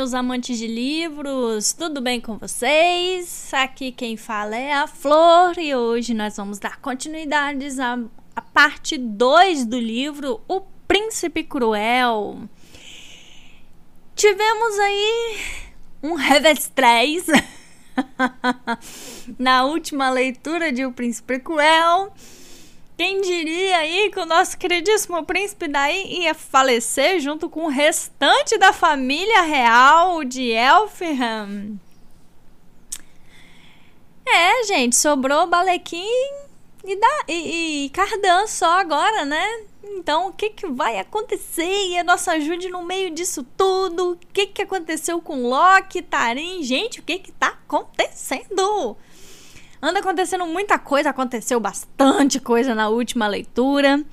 meus amantes de livros, tudo bem com vocês? Aqui quem fala é a Flor e hoje nós vamos dar continuidade à, à parte 2 do livro O Príncipe Cruel. Tivemos aí um 3 na última leitura de O Príncipe Cruel. Quem diria aí que o nosso queridíssimo príncipe daí ia falecer junto com o restante da família real de Elfham? É, gente, sobrou Balequim e, da, e, e Cardan só agora, né? Então, o que, que vai acontecer? E a nossa ajude no meio disso tudo? O que, que aconteceu com Loki, Tarim? Gente, o que que tá acontecendo? Anda acontecendo muita coisa, aconteceu bastante coisa na última leitura.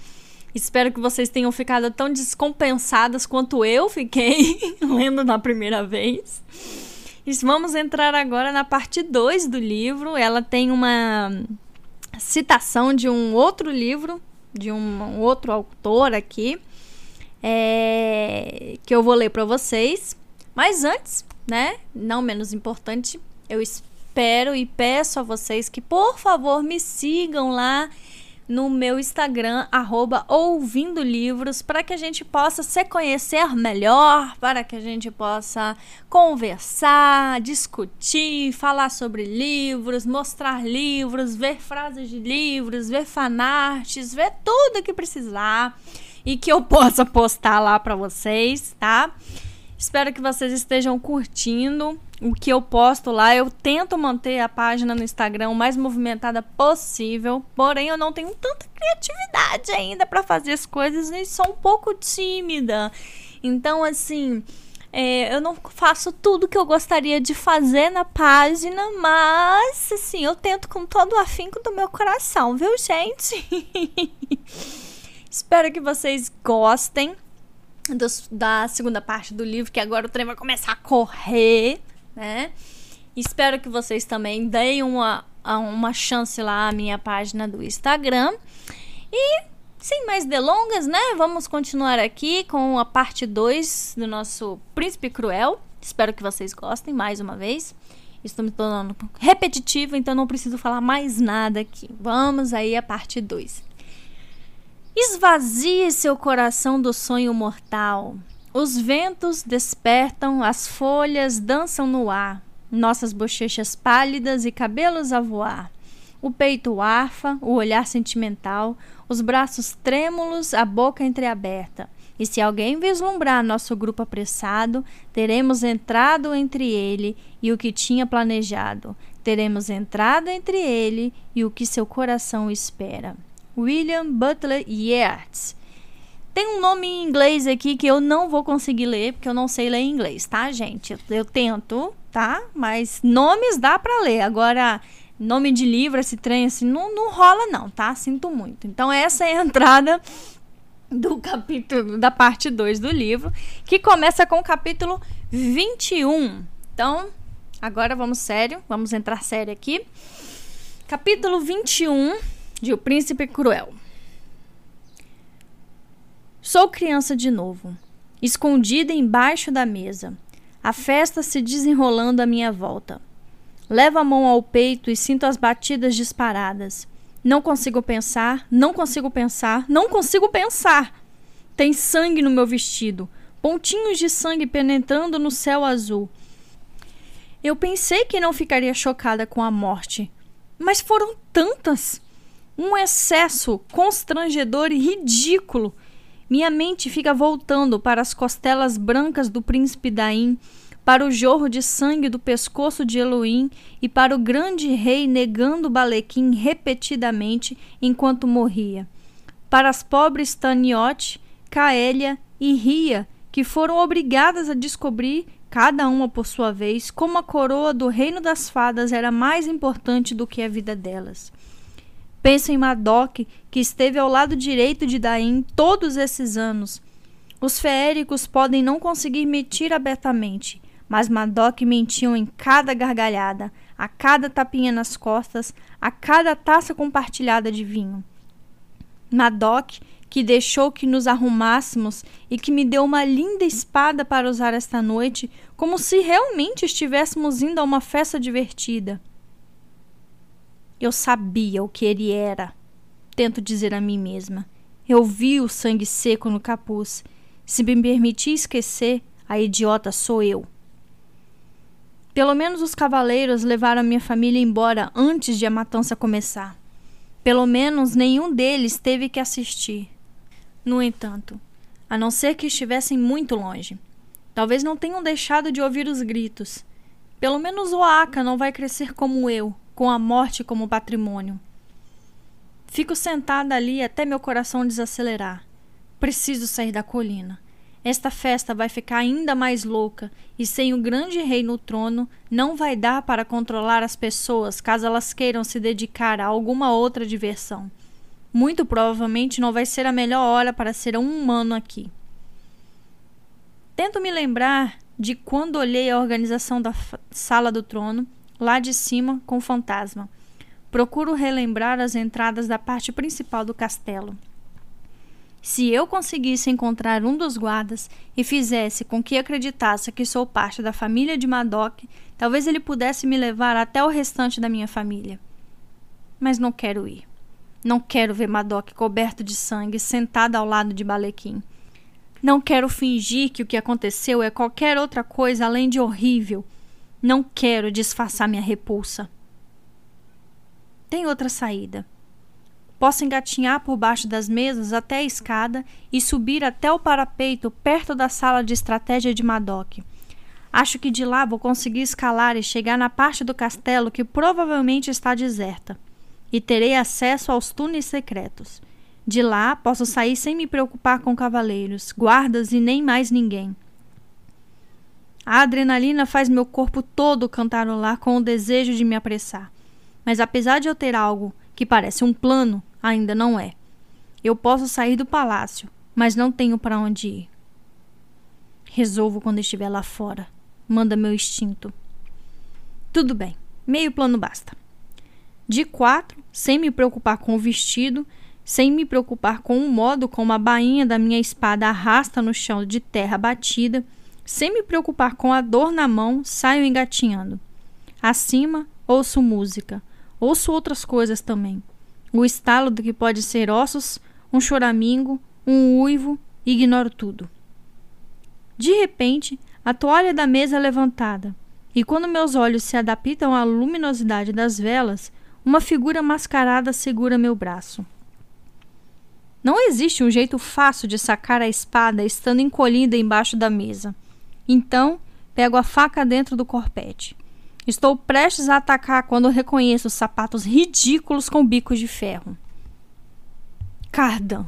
Espero que vocês tenham ficado tão descompensadas quanto eu fiquei lendo na primeira vez. E vamos entrar agora na parte 2 do livro. Ela tem uma citação de um outro livro, de um outro autor aqui, é, que eu vou ler para vocês. Mas antes, né, não menos importante, eu espero espero e peço a vocês que, por favor, me sigam lá no meu Instagram, arroba ouvindo livros, para que a gente possa se conhecer melhor, para que a gente possa conversar, discutir, falar sobre livros, mostrar livros, ver frases de livros, ver fanarts, ver tudo que precisar e que eu possa postar lá para vocês, tá? Espero que vocês estejam curtindo o que eu posto lá. Eu tento manter a página no Instagram o mais movimentada possível, porém eu não tenho tanta criatividade ainda para fazer as coisas e sou um pouco tímida. Então, assim, é, eu não faço tudo que eu gostaria de fazer na página, mas, assim, eu tento com todo o afinco do meu coração, viu, gente? Espero que vocês gostem da segunda parte do livro, que agora o trem vai começar a correr, né? Espero que vocês também deem uma, uma chance lá à minha página do Instagram. E sem mais delongas, né? Vamos continuar aqui com a parte 2 do nosso Príncipe Cruel. Espero que vocês gostem mais uma vez. Estou me tornando repetitivo, então não preciso falar mais nada aqui. Vamos aí à parte 2. Esvazie seu coração do sonho mortal. Os ventos despertam, as folhas dançam no ar, nossas bochechas pálidas e cabelos a voar. O peito arfa, o olhar sentimental, os braços trêmulos, a boca entreaberta. E se alguém vislumbrar nosso grupo apressado, teremos entrado entre ele e o que tinha planejado. Teremos entrado entre ele e o que seu coração espera. William Butler Yeats. Tem um nome em inglês aqui que eu não vou conseguir ler, porque eu não sei ler inglês, tá, gente? Eu, eu tento, tá? Mas nomes dá para ler. Agora, nome de livro, esse trem assim, não, não rola não, tá? Sinto muito. Então, essa é a entrada do capítulo, da parte 2 do livro, que começa com o capítulo 21. Então, agora vamos sério, vamos entrar sério aqui. Capítulo 21 de O Príncipe Cruel. Sou criança de novo, escondida embaixo da mesa, a festa se desenrolando à minha volta. Levo a mão ao peito e sinto as batidas disparadas. Não consigo pensar, não consigo pensar, não consigo pensar. Tem sangue no meu vestido, pontinhos de sangue penetrando no céu azul. Eu pensei que não ficaria chocada com a morte, mas foram tantas um excesso constrangedor e ridículo. Minha mente fica voltando para as costelas brancas do príncipe Daim, para o jorro de sangue do pescoço de Elohim e para o grande rei negando Balequim repetidamente enquanto morria. Para as pobres Taniote, Caélia e Ria, que foram obrigadas a descobrir, cada uma por sua vez, como a coroa do reino das fadas era mais importante do que a vida delas. Penso em Madoc, que esteve ao lado direito de Daim todos esses anos. Os feéricos podem não conseguir mentir abertamente, mas Madoc mentiam em cada gargalhada, a cada tapinha nas costas, a cada taça compartilhada de vinho. Madoc, que deixou que nos arrumássemos e que me deu uma linda espada para usar esta noite, como se realmente estivéssemos indo a uma festa divertida. Eu sabia o que ele era, tento dizer a mim mesma. Eu vi o sangue seco no capuz. Se me permitir esquecer, a idiota sou eu. Pelo menos os cavaleiros levaram minha família embora antes de a matança começar. Pelo menos nenhum deles teve que assistir. No entanto, a não ser que estivessem muito longe, talvez não tenham deixado de ouvir os gritos. Pelo menos o Aka não vai crescer como eu, com a morte como patrimônio. Fico sentada ali até meu coração desacelerar. Preciso sair da colina. Esta festa vai ficar ainda mais louca, e sem o grande rei no trono, não vai dar para controlar as pessoas caso elas queiram se dedicar a alguma outra diversão. Muito provavelmente não vai ser a melhor hora para ser um humano aqui. Tento me lembrar de quando olhei a organização da sala do trono, lá de cima, com o fantasma. Procuro relembrar as entradas da parte principal do castelo. Se eu conseguisse encontrar um dos guardas e fizesse com que acreditasse que sou parte da família de Madoc, talvez ele pudesse me levar até o restante da minha família. Mas não quero ir. Não quero ver Madoc coberto de sangue, sentado ao lado de Balequim. Não quero fingir que o que aconteceu é qualquer outra coisa além de horrível. Não quero disfarçar minha repulsa. Tem outra saída. Posso engatinhar por baixo das mesas até a escada e subir até o parapeito perto da sala de estratégia de Madoc. Acho que de lá vou conseguir escalar e chegar na parte do castelo que provavelmente está deserta. E terei acesso aos túneis secretos. De lá posso sair sem me preocupar com cavaleiros, guardas e nem mais ninguém. A adrenalina faz meu corpo todo cantarolar com o desejo de me apressar. Mas apesar de eu ter algo que parece um plano, ainda não é. Eu posso sair do palácio, mas não tenho para onde ir. Resolvo quando estiver lá fora, manda meu instinto. Tudo bem, meio plano basta. De quatro, sem me preocupar com o vestido, sem me preocupar com o modo como a bainha da minha espada arrasta no chão de terra batida, sem me preocupar com a dor na mão, saio engatinhando. Acima, ouço música. Ouço outras coisas também o estalo do que pode ser ossos, um choramingo, um uivo, ignoro tudo. De repente, a toalha da mesa é levantada, e quando meus olhos se adaptam à luminosidade das velas, uma figura mascarada segura meu braço. Não existe um jeito fácil de sacar a espada estando encolhida embaixo da mesa. Então, pego a faca dentro do corpete. Estou prestes a atacar quando reconheço os sapatos ridículos com bicos de ferro. Cardan,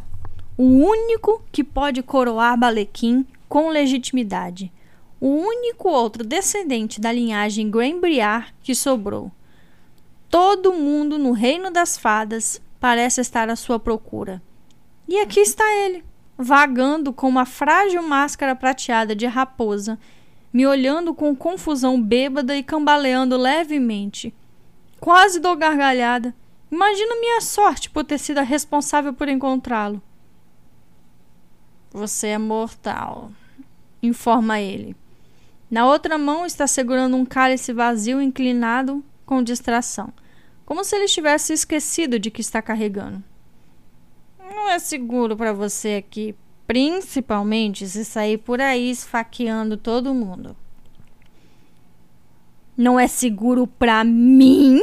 o único que pode coroar Balequim com legitimidade. O único outro descendente da linhagem Granbriar que sobrou. Todo mundo no reino das fadas parece estar à sua procura. E aqui está ele, vagando com uma frágil máscara prateada de raposa me olhando com confusão bêbada e cambaleando levemente. Quase dou gargalhada. Imagino minha sorte por ter sido a responsável por encontrá-lo. Você é mortal, informa ele. Na outra mão está segurando um cálice vazio inclinado com distração, como se ele tivesse esquecido de que está carregando. Não é seguro para você aqui principalmente se sair por aí esfaqueando todo mundo. Não é seguro para mim?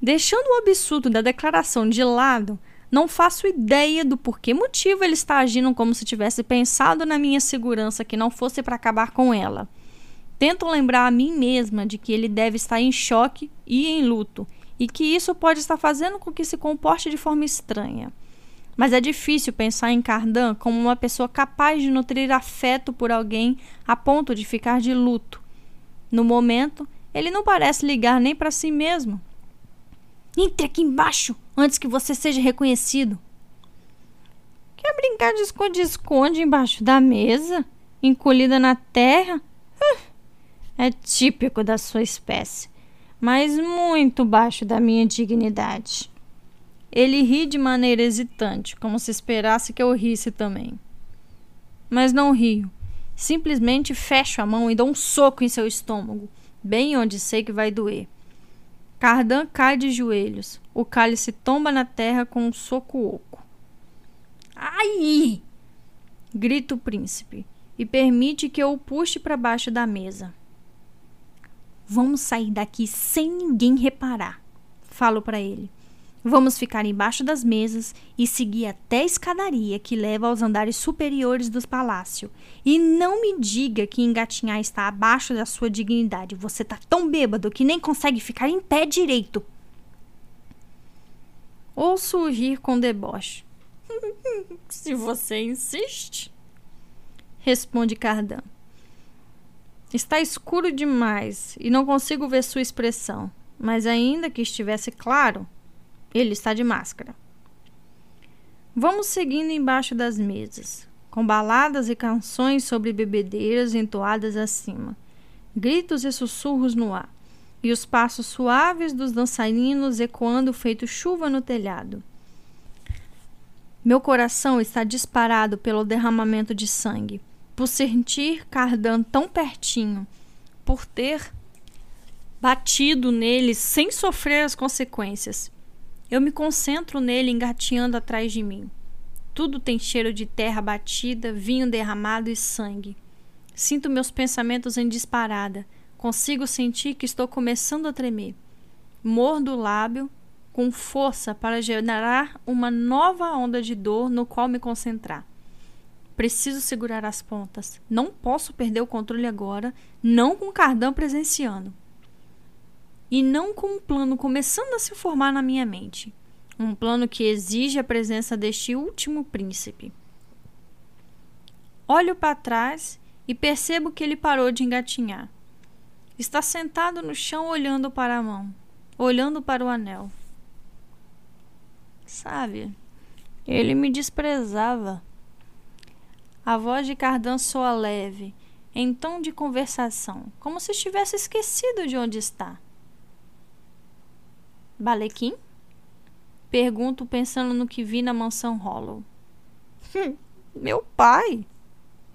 Deixando o absurdo da declaração de lado, não faço ideia do porquê motivo ele está agindo como se tivesse pensado na minha segurança que não fosse para acabar com ela. Tento lembrar a mim mesma de que ele deve estar em choque e em luto, e que isso pode estar fazendo com que se comporte de forma estranha. Mas é difícil pensar em Cardan como uma pessoa capaz de nutrir afeto por alguém a ponto de ficar de luto. No momento, ele não parece ligar nem para si mesmo. Entre aqui embaixo antes que você seja reconhecido. Quer brincar de esconde-esconde embaixo da mesa? Encolhida na terra? É típico da sua espécie, mas muito baixo da minha dignidade. Ele ri de maneira hesitante, como se esperasse que eu risse também. Mas não rio. Simplesmente fecho a mão e dou um soco em seu estômago, bem onde sei que vai doer. Cardan cai de joelhos. O cálice tomba na terra com um soco oco. Ai! grita o príncipe e permite que eu o puxe para baixo da mesa. Vamos sair daqui sem ninguém reparar, falo para ele. Vamos ficar embaixo das mesas e seguir até a escadaria que leva aos andares superiores do palácio. E não me diga que engatinhar está abaixo da sua dignidade. Você tá tão bêbado que nem consegue ficar em pé direito. Ouço rir com deboche. Se você insiste, responde Cardan. Está escuro demais e não consigo ver sua expressão, mas ainda que estivesse claro, ele está de máscara. Vamos seguindo embaixo das mesas, com baladas e canções sobre bebedeiras entoadas acima, gritos e sussurros no ar, e os passos suaves dos dançarinos ecoando feito chuva no telhado. Meu coração está disparado pelo derramamento de sangue, por sentir Cardan tão pertinho, por ter batido nele sem sofrer as consequências. Eu me concentro nele engateando atrás de mim. Tudo tem cheiro de terra batida, vinho derramado e sangue. Sinto meus pensamentos em disparada. Consigo sentir que estou começando a tremer. Mordo o lábio com força para gerar uma nova onda de dor no qual me concentrar. Preciso segurar as pontas. Não posso perder o controle agora, não com Cardan presenciando e não com um plano começando a se formar na minha mente. Um plano que exige a presença deste último príncipe. Olho para trás e percebo que ele parou de engatinhar. Está sentado no chão olhando para a mão, olhando para o anel. Sabe, ele me desprezava. A voz de Cardan soa leve, em tom de conversação, como se estivesse esquecido de onde está. Balequim? Pergunto pensando no que vi na mansão Hollow. Hum, meu pai,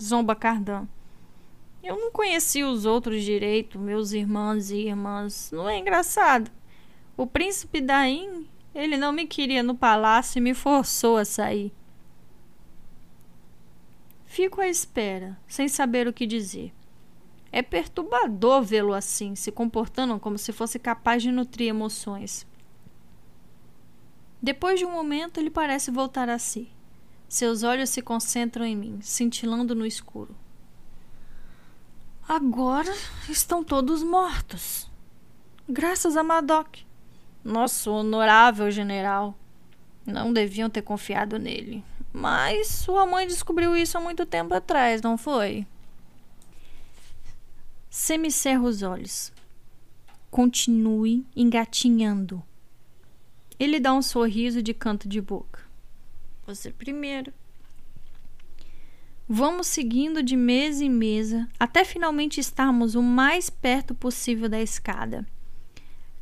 zomba Cardan. Eu não conheci os outros direito, meus irmãos e irmãs. Não é engraçado? O príncipe Daim, ele não me queria no palácio e me forçou a sair. Fico à espera, sem saber o que dizer. É perturbador vê-lo assim, se comportando como se fosse capaz de nutrir emoções. Depois de um momento, ele parece voltar a si. Seus olhos se concentram em mim, cintilando no escuro. Agora estão todos mortos. Graças a Madoc, nosso honorável general. Não deviam ter confiado nele. Mas sua mãe descobriu isso há muito tempo atrás, não foi? Semicerra os olhos. Continue engatinhando. Ele dá um sorriso de canto de boca. Você primeiro. Vamos seguindo de mesa em mesa até finalmente estarmos o mais perto possível da escada.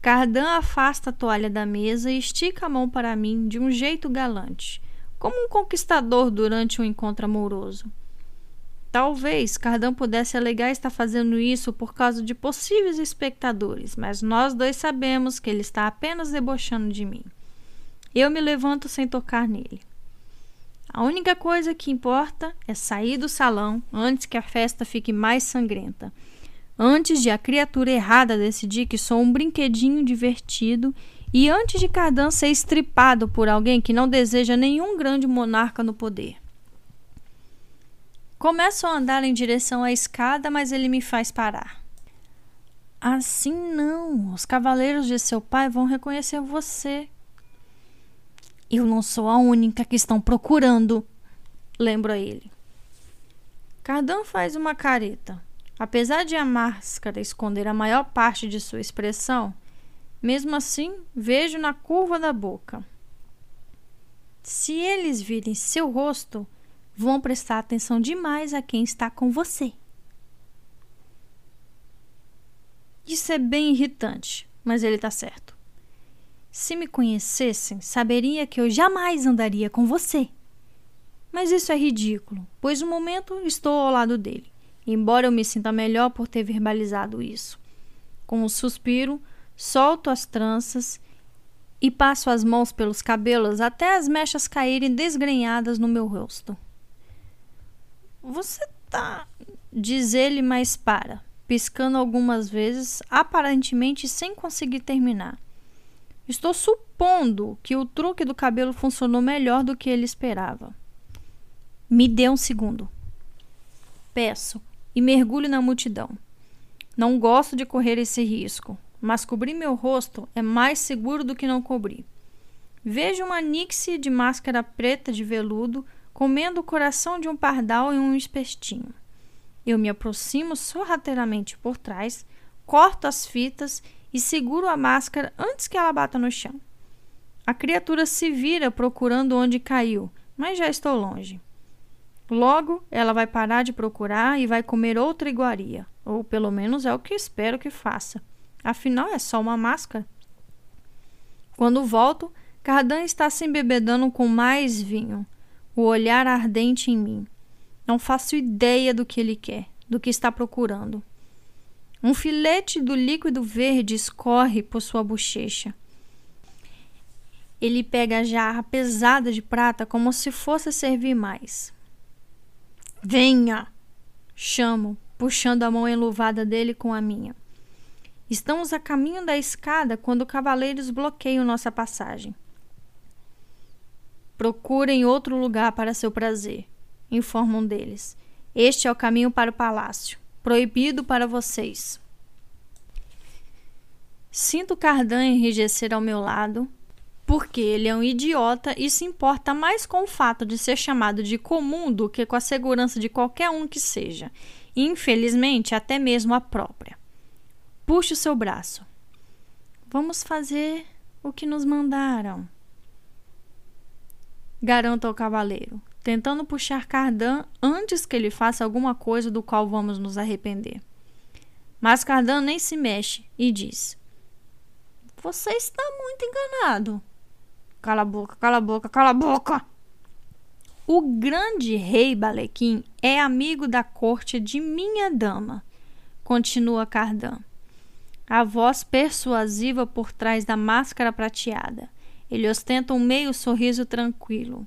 Cardan afasta a toalha da mesa e estica a mão para mim de um jeito galante, como um conquistador durante um encontro amoroso. Talvez Cardan pudesse alegar estar fazendo isso por causa de possíveis espectadores, mas nós dois sabemos que ele está apenas debochando de mim. Eu me levanto sem tocar nele. A única coisa que importa é sair do salão antes que a festa fique mais sangrenta. Antes de a criatura errada decidir que sou um brinquedinho divertido e antes de Cardan ser estripado por alguém que não deseja nenhum grande monarca no poder. Começo a andar em direção à escada, mas ele me faz parar. Assim não. Os cavaleiros de seu pai vão reconhecer você. Eu não sou a única que estão procurando, lembro a ele. Cardan faz uma careta. Apesar de a máscara esconder a maior parte de sua expressão, mesmo assim vejo na curva da boca. Se eles virem seu rosto, vão prestar atenção demais a quem está com você. Isso é bem irritante, mas ele está certo. Se me conhecessem, saberia que eu jamais andaria com você. Mas isso é ridículo, pois no momento estou ao lado dele, embora eu me sinta melhor por ter verbalizado isso. Com um suspiro, solto as tranças e passo as mãos pelos cabelos até as mechas caírem desgrenhadas no meu rosto. Você tá. diz ele, mas para, piscando algumas vezes, aparentemente sem conseguir terminar. Estou supondo que o truque do cabelo funcionou melhor do que ele esperava. Me dê um segundo. Peço e mergulho na multidão. Não gosto de correr esse risco, mas cobrir meu rosto é mais seguro do que não cobrir. Vejo uma nixie de máscara preta de veludo comendo o coração de um pardal em um espestinho. Eu me aproximo sorrateiramente por trás, corto as fitas e seguro a máscara antes que ela bata no chão. A criatura se vira procurando onde caiu, mas já estou longe. Logo, ela vai parar de procurar e vai comer outra iguaria, ou pelo menos é o que espero que faça. Afinal, é só uma máscara. Quando volto, Cardan está se embebedando com mais vinho, o olhar ardente em mim. Não faço ideia do que ele quer, do que está procurando. Um filete do líquido verde escorre por sua bochecha. Ele pega a jarra pesada de prata como se fosse servir mais. Venha! Chamo, puxando a mão enluvada dele com a minha. Estamos a caminho da escada quando cavaleiros bloqueiam nossa passagem. Procurem outro lugar para seu prazer, informa um deles. Este é o caminho para o palácio, proibido para vocês. Sinto Cardan enrijecer ao meu lado, porque ele é um idiota e se importa mais com o fato de ser chamado de comum do que com a segurança de qualquer um que seja, e infelizmente até mesmo a própria. Puxe o seu braço. Vamos fazer o que nos mandaram. Garanto ao cavaleiro, tentando puxar Cardan antes que ele faça alguma coisa do qual vamos nos arrepender. Mas Cardan nem se mexe e diz: Você está muito enganado. Cala a boca, cala a boca, cala a boca. O grande rei Balequim é amigo da corte de minha dama, continua Cardan a voz persuasiva por trás da máscara prateada. Ele ostenta um meio sorriso tranquilo.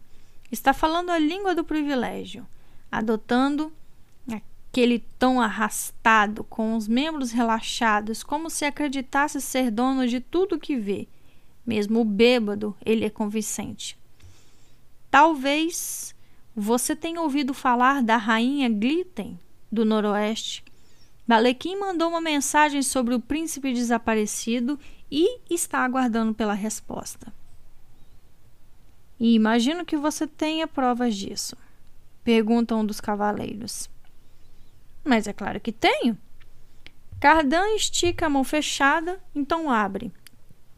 Está falando a língua do privilégio, adotando aquele tom arrastado, com os membros relaxados, como se acreditasse ser dono de tudo que vê. Mesmo bêbado, ele é convincente. Talvez você tenha ouvido falar da rainha Glitten, do Noroeste. Balequim mandou uma mensagem sobre o príncipe desaparecido e está aguardando pela resposta. E imagino que você tenha provas disso, pergunta um dos cavaleiros. Mas é claro que tenho. Cardan estica a mão fechada, então abre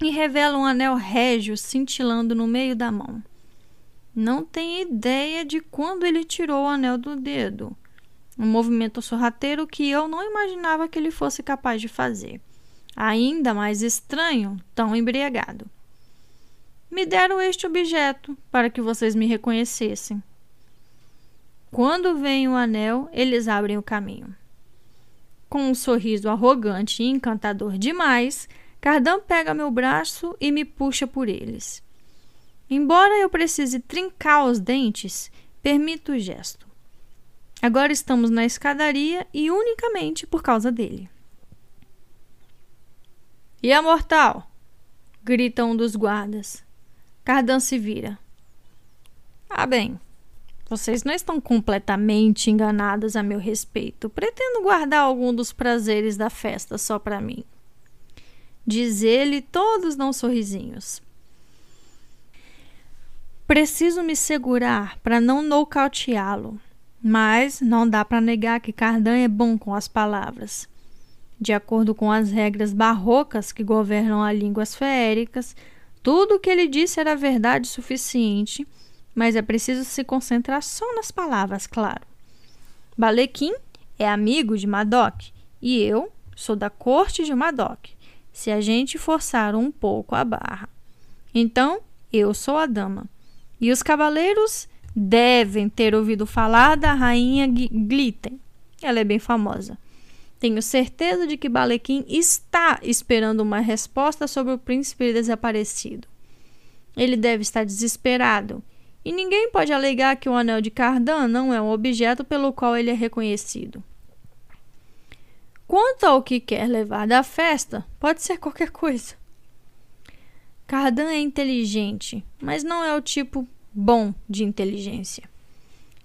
e revela um anel régio cintilando no meio da mão. Não tem ideia de quando ele tirou o anel do dedo um movimento sorrateiro que eu não imaginava que ele fosse capaz de fazer. Ainda mais estranho, tão embriagado. Me deram este objeto para que vocês me reconhecessem. Quando vem o anel, eles abrem o caminho. Com um sorriso arrogante e encantador demais, Cardan pega meu braço e me puxa por eles. Embora eu precise trincar os dentes, permito o gesto. Agora estamos na escadaria e unicamente por causa dele. E a mortal? grita um dos guardas. Cardan se vira. Ah, bem, vocês não estão completamente enganados a meu respeito. Pretendo guardar algum dos prazeres da festa só para mim. Diz ele, todos dão sorrisinhos. Preciso me segurar para não nocauteá-lo. Mas não dá para negar que Cardan é bom com as palavras. De acordo com as regras barrocas que governam as línguas feéricas, tudo o que ele disse era verdade suficiente, mas é preciso se concentrar só nas palavras, claro. Balequim é amigo de Madoc e eu sou da corte de Madoc. Se a gente forçar um pouco a barra. Então, eu sou a dama. E os cavaleiros devem ter ouvido falar da rainha Glitten. Ela é bem famosa. Tenho certeza de que Balequim está esperando uma resposta sobre o príncipe desaparecido. Ele deve estar desesperado, e ninguém pode alegar que o anel de Cardan não é um objeto pelo qual ele é reconhecido. Quanto ao que quer levar da festa, pode ser qualquer coisa. Cardan é inteligente, mas não é o tipo bom de inteligência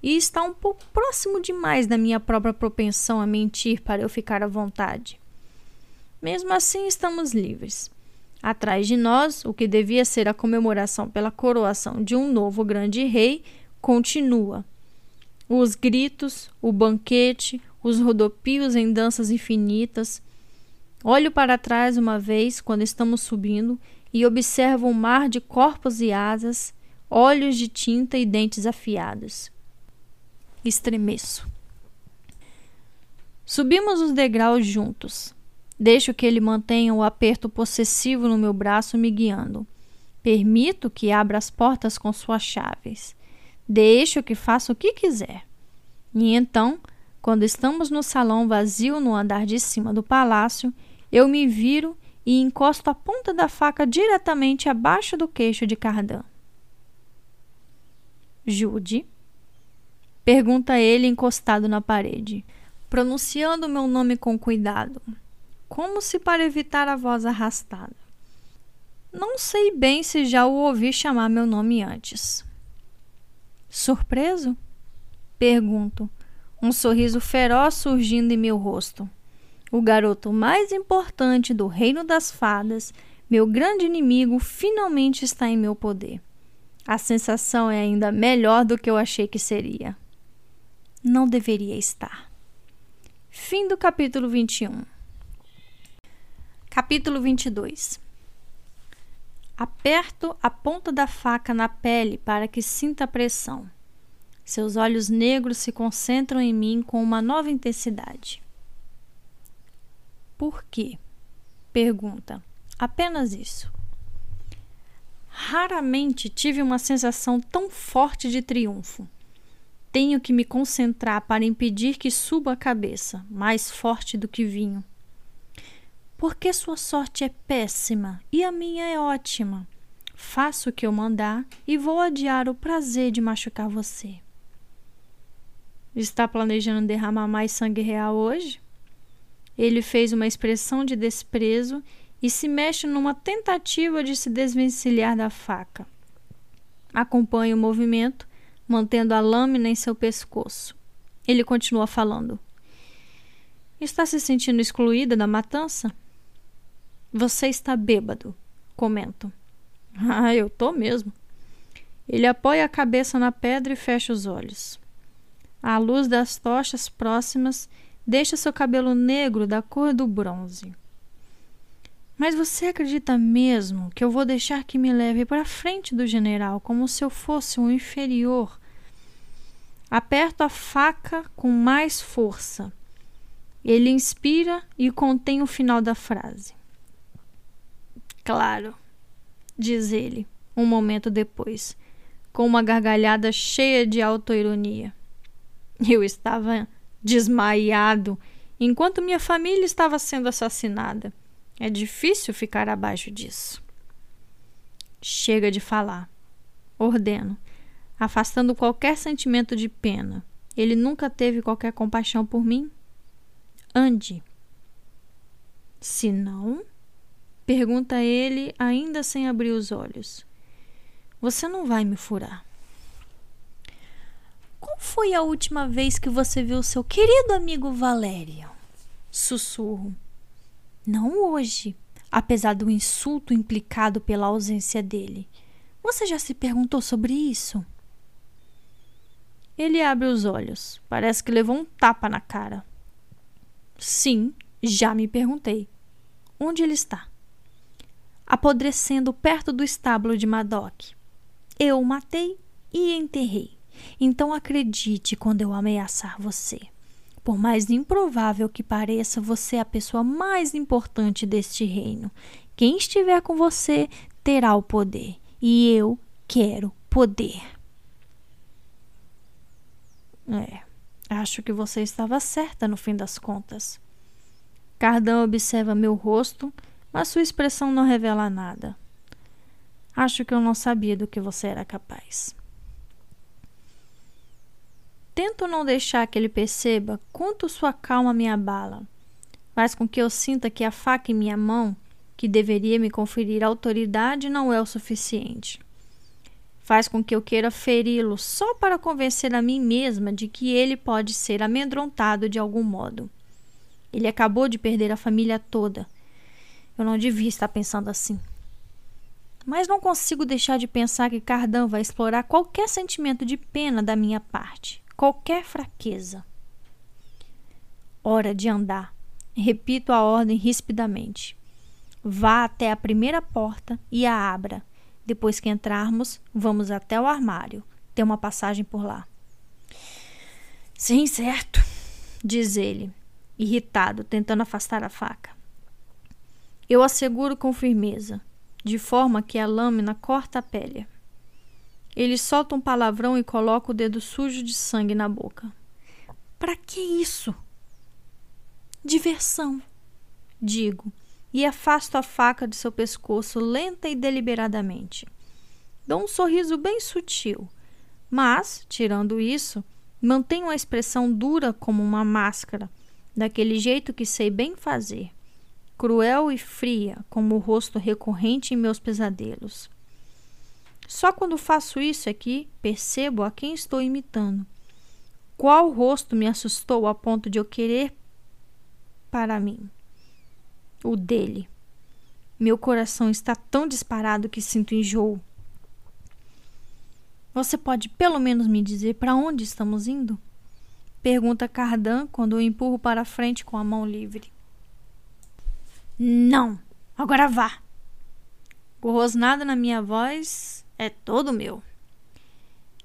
e está um pouco próximo demais da minha própria propensão a mentir para eu ficar à vontade. Mesmo assim, estamos livres. Atrás de nós, o que devia ser a comemoração pela coroação de um novo grande rei continua. Os gritos, o banquete, os rodopios em danças infinitas. Olho para trás uma vez quando estamos subindo e observo um mar de corpos e asas, olhos de tinta e dentes afiados estremeço. Subimos os degraus juntos. Deixo que ele mantenha o aperto possessivo no meu braço, me guiando. Permito que abra as portas com suas chaves. Deixo que faça o que quiser. E então, quando estamos no salão vazio no andar de cima do palácio, eu me viro e encosto a ponta da faca diretamente abaixo do queixo de Cardan. Jude Pergunta ele encostado na parede, pronunciando meu nome com cuidado, como se para evitar a voz arrastada. Não sei bem se já o ouvi chamar meu nome antes. Surpreso? Pergunto, um sorriso feroz surgindo em meu rosto. O garoto mais importante do reino das fadas, meu grande inimigo, finalmente está em meu poder. A sensação é ainda melhor do que eu achei que seria não deveria estar. Fim do capítulo 21. Capítulo 22. Aperto a ponta da faca na pele para que sinta a pressão. Seus olhos negros se concentram em mim com uma nova intensidade. Por quê? Pergunta. Apenas isso. Raramente tive uma sensação tão forte de triunfo. Tenho que me concentrar para impedir que suba a cabeça, mais forte do que vinho. Porque sua sorte é péssima e a minha é ótima. Faço o que eu mandar e vou adiar o prazer de machucar você. Está planejando derramar mais sangue real hoje? Ele fez uma expressão de desprezo e se mexe numa tentativa de se desvencilhar da faca. Acompanho o movimento mantendo a lâmina em seu pescoço. Ele continua falando. Está se sentindo excluída da matança? Você está bêbado, comento. Ah, eu tô mesmo. Ele apoia a cabeça na pedra e fecha os olhos. A luz das tochas próximas deixa seu cabelo negro da cor do bronze. Mas você acredita mesmo que eu vou deixar que me leve para frente do general como se eu fosse um inferior Aperto a faca com mais força. Ele inspira e contém o final da frase. Claro, diz ele, um momento depois, com uma gargalhada cheia de autoironia. Eu estava desmaiado enquanto minha família estava sendo assassinada. É difícil ficar abaixo disso. Chega de falar. Ordeno afastando qualquer sentimento de pena. Ele nunca teve qualquer compaixão por mim? Ande. Se não? Pergunta ele, ainda sem abrir os olhos. Você não vai me furar. Qual foi a última vez que você viu seu querido amigo Valério? Sussurro. Não hoje, apesar do insulto implicado pela ausência dele. Você já se perguntou sobre isso? Ele abre os olhos. Parece que levou um tapa na cara. Sim, já me perguntei. Onde ele está? Apodrecendo perto do estábulo de Madoc. Eu o matei e enterrei. Então acredite quando eu ameaçar você. Por mais improvável que pareça, você é a pessoa mais importante deste reino. Quem estiver com você terá o poder. E eu quero poder. É, acho que você estava certa no fim das contas. Cardan observa meu rosto, mas sua expressão não revela nada. Acho que eu não sabia do que você era capaz. Tento não deixar que ele perceba quanto sua calma me abala. Faz com que eu sinta que a faca em minha mão, que deveria me conferir autoridade, não é o suficiente. Faz com que eu queira feri-lo só para convencer a mim mesma de que ele pode ser amedrontado de algum modo. Ele acabou de perder a família toda. Eu não devia estar pensando assim. Mas não consigo deixar de pensar que Cardan vai explorar qualquer sentimento de pena da minha parte qualquer fraqueza. Hora de andar. Repito a ordem rispidamente. Vá até a primeira porta e a abra. Depois que entrarmos, vamos até o armário. Tem uma passagem por lá. Sim, certo, diz ele, irritado, tentando afastar a faca. Eu asseguro com firmeza, de forma que a lâmina corta a pele. Ele solta um palavrão e coloca o dedo sujo de sangue na boca. Para que isso? Diversão, digo, e afasto a faca de seu pescoço lenta e deliberadamente. Dou um sorriso bem sutil, mas, tirando isso, mantenho a expressão dura como uma máscara, daquele jeito que sei bem fazer, cruel e fria como o rosto recorrente em meus pesadelos. Só quando faço isso é que percebo a quem estou imitando. Qual rosto me assustou a ponto de eu querer para mim? O dele. Meu coração está tão disparado que sinto enjoo. Você pode pelo menos me dizer para onde estamos indo? Pergunta Cardan quando o empurro para frente com a mão livre. Não! Agora vá! O rosnado na minha voz é todo meu.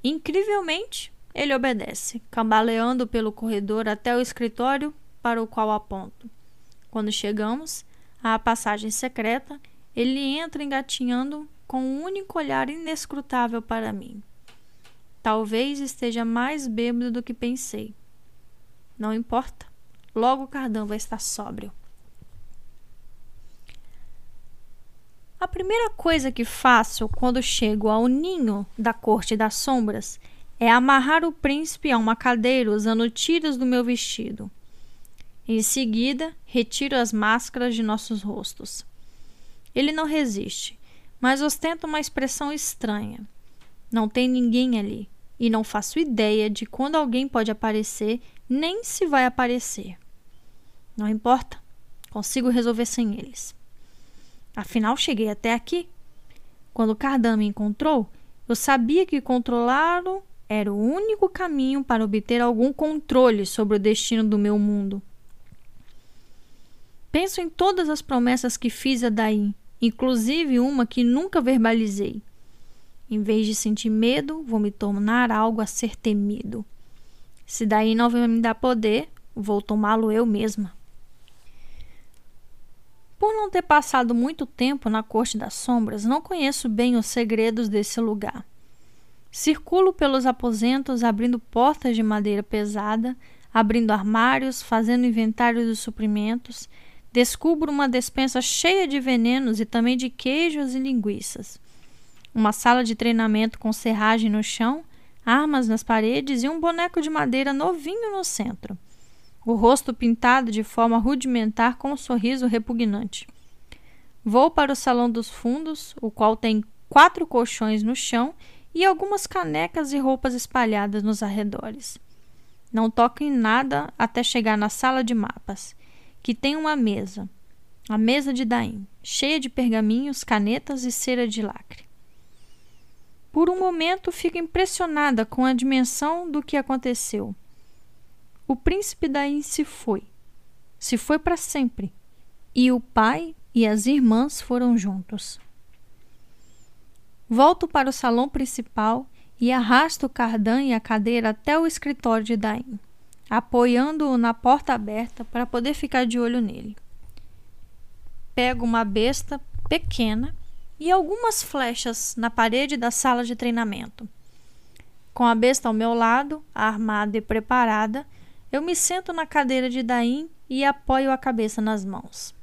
Incrivelmente, ele obedece, cambaleando pelo corredor até o escritório para o qual aponto. Quando chegamos à passagem secreta, ele entra engatinhando com um único olhar inescrutável para mim. Talvez esteja mais bêbado do que pensei. Não importa. Logo o cardão vai estar sóbrio. A primeira coisa que faço quando chego ao ninho da Corte das Sombras é amarrar o príncipe a uma cadeira usando tiras do meu vestido. Em seguida, retiro as máscaras de nossos rostos. Ele não resiste, mas ostenta uma expressão estranha. Não tem ninguém ali e não faço ideia de quando alguém pode aparecer, nem se vai aparecer. Não importa, consigo resolver sem eles. Afinal, cheguei até aqui. Quando Cardan me encontrou, eu sabia que controlá-lo era o único caminho para obter algum controle sobre o destino do meu mundo. Penso em todas as promessas que fiz a Daí, inclusive uma que nunca verbalizei. Em vez de sentir medo, vou me tornar algo a ser temido. Se Daí não me dar poder, vou tomá-lo eu mesma. Por não ter passado muito tempo na Corte das Sombras, não conheço bem os segredos desse lugar. Circulo pelos aposentos abrindo portas de madeira pesada, abrindo armários, fazendo inventário dos suprimentos. Descubro uma despensa cheia de venenos e também de queijos e linguiças. Uma sala de treinamento com serragem no chão, armas nas paredes e um boneco de madeira novinho no centro o rosto pintado de forma rudimentar com um sorriso repugnante. Vou para o salão dos fundos, o qual tem quatro colchões no chão e algumas canecas e roupas espalhadas nos arredores. Não toco em nada até chegar na sala de mapas, que tem uma mesa, a mesa de Daim, cheia de pergaminhos, canetas e cera de lacre. Por um momento fico impressionada com a dimensão do que aconteceu o príncipe daí se foi. Se foi para sempre. E o pai e as irmãs foram juntos. Volto para o salão principal e arrasto o cardan e a cadeira até o escritório de Daim, apoiando-o na porta aberta para poder ficar de olho nele. Pego uma besta pequena e algumas flechas na parede da sala de treinamento. Com a besta ao meu lado, armada e preparada, eu me sento na cadeira de Daim e apoio a cabeça nas mãos.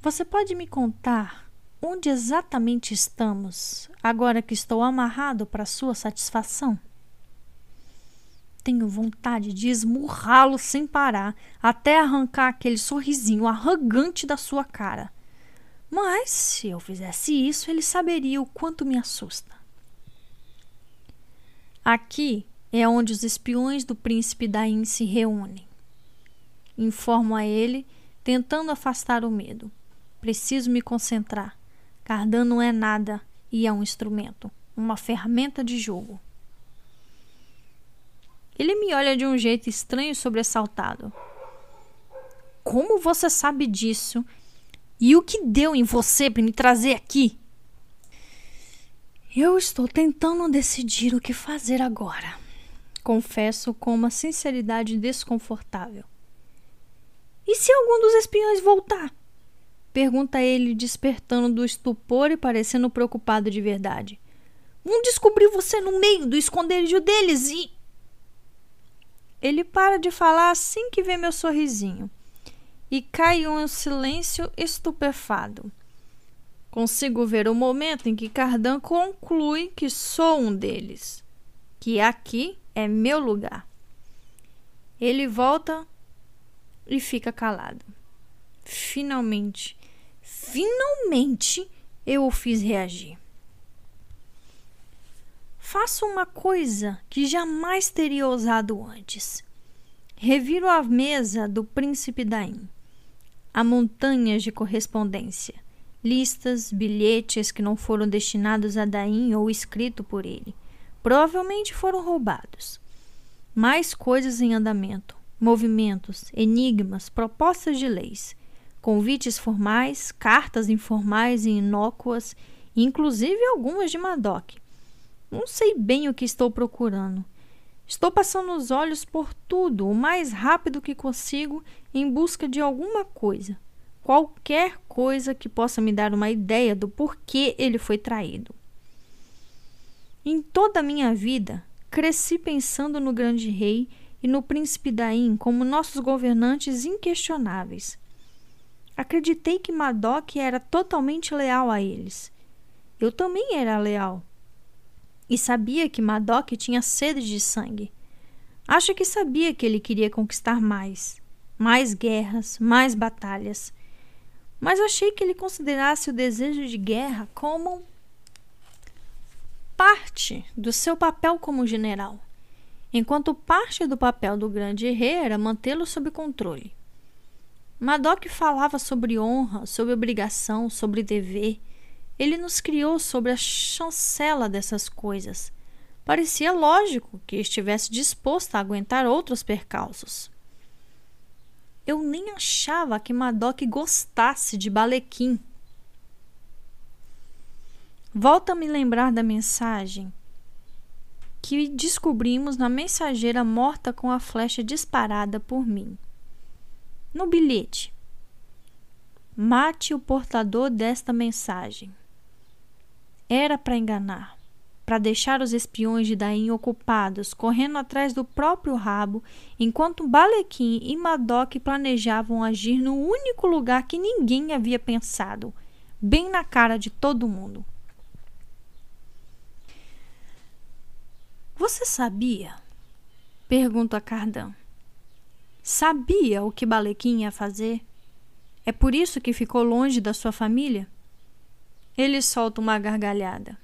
Você pode me contar onde exatamente estamos agora que estou amarrado para sua satisfação? Tenho vontade de esmurrá-lo sem parar até arrancar aquele sorrisinho arrogante da sua cara. Mas se eu fizesse isso, ele saberia o quanto me assusta. Aqui é onde os espiões do príncipe Daim se reúnem. Informo a ele, tentando afastar o medo. Preciso me concentrar. Cardan não é nada e é um instrumento, uma ferramenta de jogo. Ele me olha de um jeito estranho e sobressaltado. Como você sabe disso? E o que deu em você para me trazer aqui? Eu estou tentando decidir o que fazer agora. Confesso com uma sinceridade desconfortável. E se algum dos espiões voltar? Pergunta ele, despertando do estupor e parecendo preocupado de verdade. Vão descobrir você no meio do esconderijo deles e. Ele para de falar assim que vê meu sorrisinho e cai um silêncio estupefado. Consigo ver o momento em que Cardan conclui que sou um deles, que aqui é meu lugar. Ele volta e fica calado. Finalmente, finalmente eu o fiz reagir. Faço uma coisa que jamais teria ousado antes. Reviro a mesa do príncipe Daim. Há montanhas de correspondência, listas, bilhetes que não foram destinados a Daim ou escrito por ele. Provavelmente foram roubados. Mais coisas em andamento, movimentos, enigmas, propostas de leis, convites formais, cartas informais e inócuas, inclusive algumas de Madoc não sei bem o que estou procurando. Estou passando os olhos por tudo o mais rápido que consigo em busca de alguma coisa. Qualquer coisa que possa me dar uma ideia do porquê ele foi traído. Em toda a minha vida, cresci pensando no grande rei e no príncipe Daim como nossos governantes inquestionáveis. Acreditei que Madoc era totalmente leal a eles. Eu também era leal e sabia que Madoc tinha sede de sangue. Acho que sabia que ele queria conquistar mais, mais guerras, mais batalhas. Mas achei que ele considerasse o desejo de guerra como parte do seu papel como general, enquanto parte do papel do grande rei era mantê-lo sob controle. Madoc falava sobre honra, sobre obrigação, sobre dever ele nos criou sobre a chancela dessas coisas. Parecia lógico que estivesse disposto a aguentar outros percalços. Eu nem achava que Madoc gostasse de balequim. Volta a me lembrar da mensagem que descobrimos na mensageira morta com a flecha disparada por mim. No bilhete, mate o portador desta mensagem. Era para enganar, para deixar os espiões de Daim ocupados, correndo atrás do próprio rabo, enquanto Balequim e Madoc planejavam agir no único lugar que ninguém havia pensado, bem na cara de todo mundo. Você sabia? Pergunto a Cardan. Sabia o que Balequim ia fazer? É por isso que ficou longe da sua família? Ele solta uma gargalhada.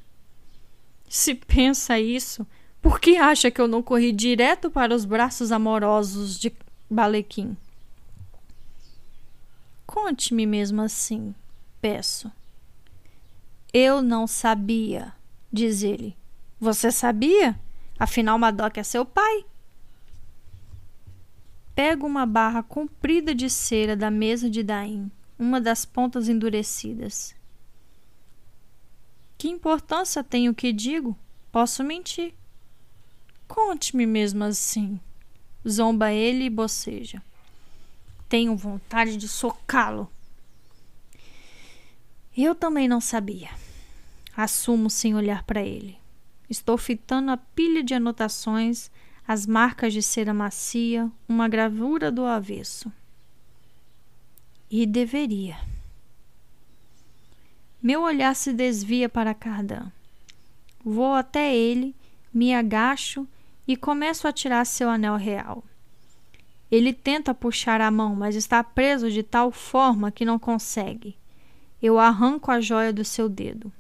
Se pensa isso, por que acha que eu não corri direto para os braços amorosos de Balequim? Conte-me mesmo assim, peço. Eu não sabia, diz ele. Você sabia? Afinal, Madoc é seu pai. Pego uma barra comprida de cera da mesa de Daim, uma das pontas endurecidas. Que importância tem o que digo? Posso mentir. Conte-me mesmo assim. Zomba ele e boceja. Tenho vontade de socá-lo. Eu também não sabia. Assumo sem olhar para ele. Estou fitando a pilha de anotações, as marcas de cera macia, uma gravura do avesso. E deveria. Meu olhar se desvia para Cardan. Vou até ele, me agacho e começo a tirar seu anel real. Ele tenta puxar a mão, mas está preso de tal forma que não consegue. Eu arranco a joia do seu dedo.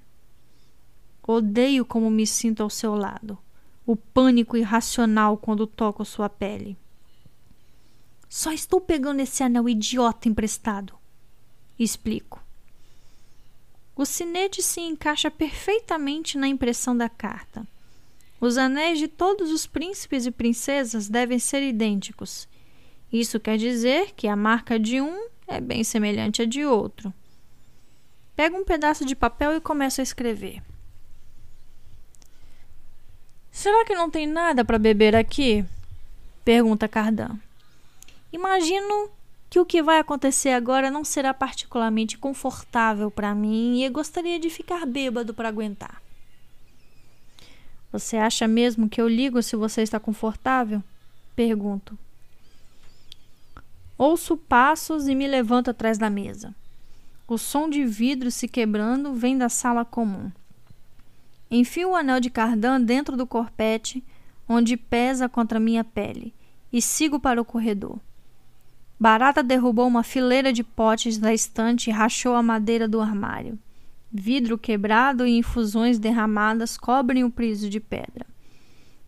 Odeio como me sinto ao seu lado. O pânico irracional quando toco sua pele. Só estou pegando esse anel idiota emprestado. Explico. O sinete se encaixa perfeitamente na impressão da carta. Os anéis de todos os príncipes e princesas devem ser idênticos. Isso quer dizer que a marca de um é bem semelhante à de outro. Pego um pedaço de papel e começo a escrever. Será que não tem nada para beber aqui? Pergunta Cardan. Imagino que o que vai acontecer agora não será particularmente confortável para mim e eu gostaria de ficar bêbado para aguentar. Você acha mesmo que eu ligo se você está confortável? Pergunto. Ouço passos e me levanto atrás da mesa. O som de vidro se quebrando vem da sala comum. Enfio o anel de cardan dentro do corpete, onde pesa contra minha pele, e sigo para o corredor. Barata derrubou uma fileira de potes da estante e rachou a madeira do armário. Vidro quebrado e infusões derramadas cobrem o piso de pedra.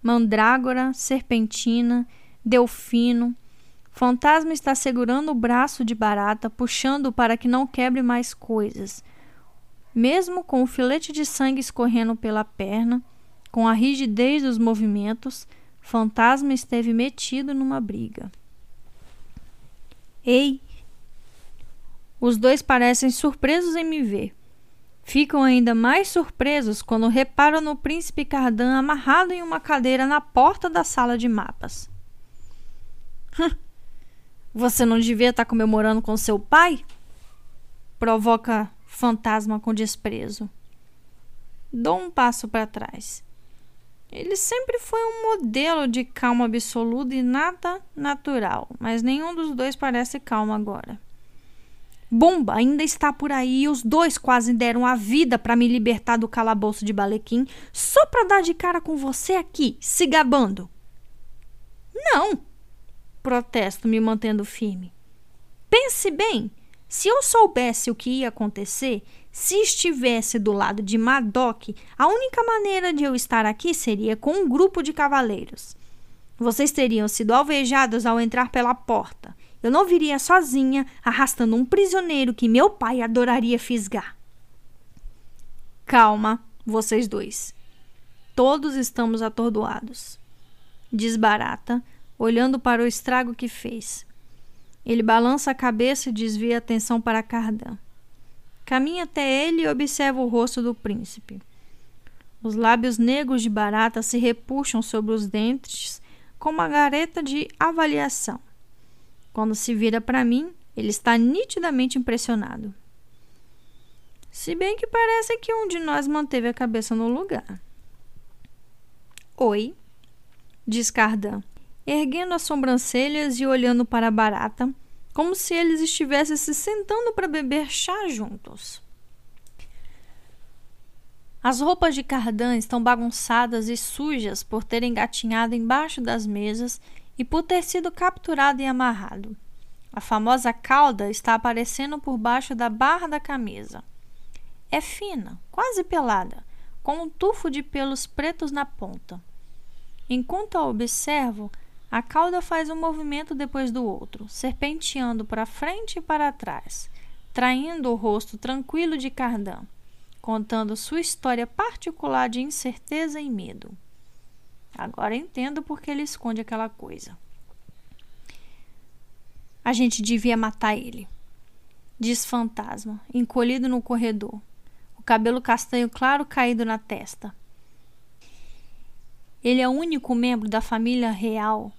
Mandrágora, serpentina, delfino, Fantasma está segurando o braço de Barata, puxando para que não quebre mais coisas. Mesmo com o filete de sangue escorrendo pela perna, com a rigidez dos movimentos, Fantasma esteve metido numa briga. Ei! Os dois parecem surpresos em me ver. Ficam ainda mais surpresos quando reparam no príncipe Cardan amarrado em uma cadeira na porta da sala de mapas. Você não devia estar comemorando com seu pai? Provoca fantasma com desprezo. Dou um passo para trás. Ele sempre foi um modelo de calma absoluta e nada natural, mas nenhum dos dois parece calmo agora. Bomba ainda está por aí e os dois quase deram a vida para me libertar do calabouço de Balequim só para dar de cara com você aqui, se gabando. Não, protesto, me mantendo firme. Pense bem, se eu soubesse o que ia acontecer, se estivesse do lado de Madoc, a única maneira de eu estar aqui seria com um grupo de cavaleiros. Vocês teriam sido alvejados ao entrar pela porta. Eu não viria sozinha, arrastando um prisioneiro que meu pai adoraria fisgar. Calma, vocês dois. Todos estamos atordoados. Desbarata, olhando para o estrago que fez. Ele balança a cabeça e desvia a atenção para Cardan. Caminha até ele e observa o rosto do príncipe. Os lábios negros de barata se repuxam sobre os dentes com uma gareta de avaliação. Quando se vira para mim, ele está nitidamente impressionado. Se bem que parece que um de nós manteve a cabeça no lugar. Oi, diz Cardan erguendo as sobrancelhas e olhando para a barata, como se eles estivessem se sentando para beber chá juntos. As roupas de Cardan estão bagunçadas e sujas por terem gatinhado embaixo das mesas e por ter sido capturado e amarrado. A famosa cauda está aparecendo por baixo da barra da camisa. É fina, quase pelada, com um tufo de pelos pretos na ponta. Enquanto a observo, a cauda faz um movimento depois do outro, serpenteando para frente e para trás, traindo o rosto tranquilo de Cardan, contando sua história particular de incerteza e medo. Agora entendo por que ele esconde aquela coisa. A gente devia matar ele, diz Fantasma, encolhido no corredor, o cabelo castanho claro caído na testa. Ele é o único membro da família real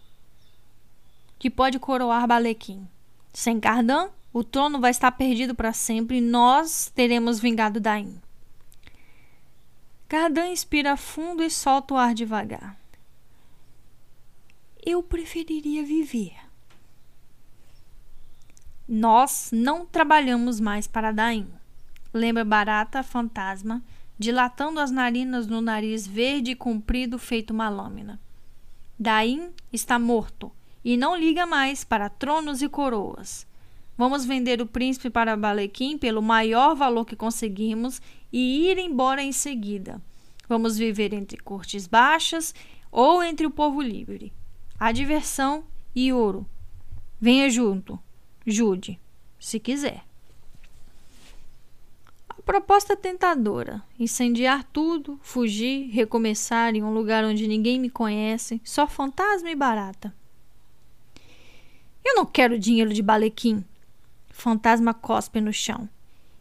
que pode coroar Balequim. Sem Cardan, O trono vai estar perdido para sempre e nós teremos vingado Daim. Cardan inspira fundo e solta o ar devagar. Eu preferiria viver. Nós não trabalhamos mais para Daim. Lembra Barata, fantasma, dilatando as narinas no nariz verde e comprido feito uma lâmina. Daim está morto e não liga mais para tronos e coroas. Vamos vender o príncipe para Balequim pelo maior valor que conseguimos e ir embora em seguida. Vamos viver entre cortes baixas ou entre o povo livre. A diversão e ouro. Venha junto. Jude, se quiser. A proposta tentadora: incendiar tudo, fugir, recomeçar em um lugar onde ninguém me conhece, só fantasma e barata. Eu não quero dinheiro de balequim. Fantasma cospe no chão.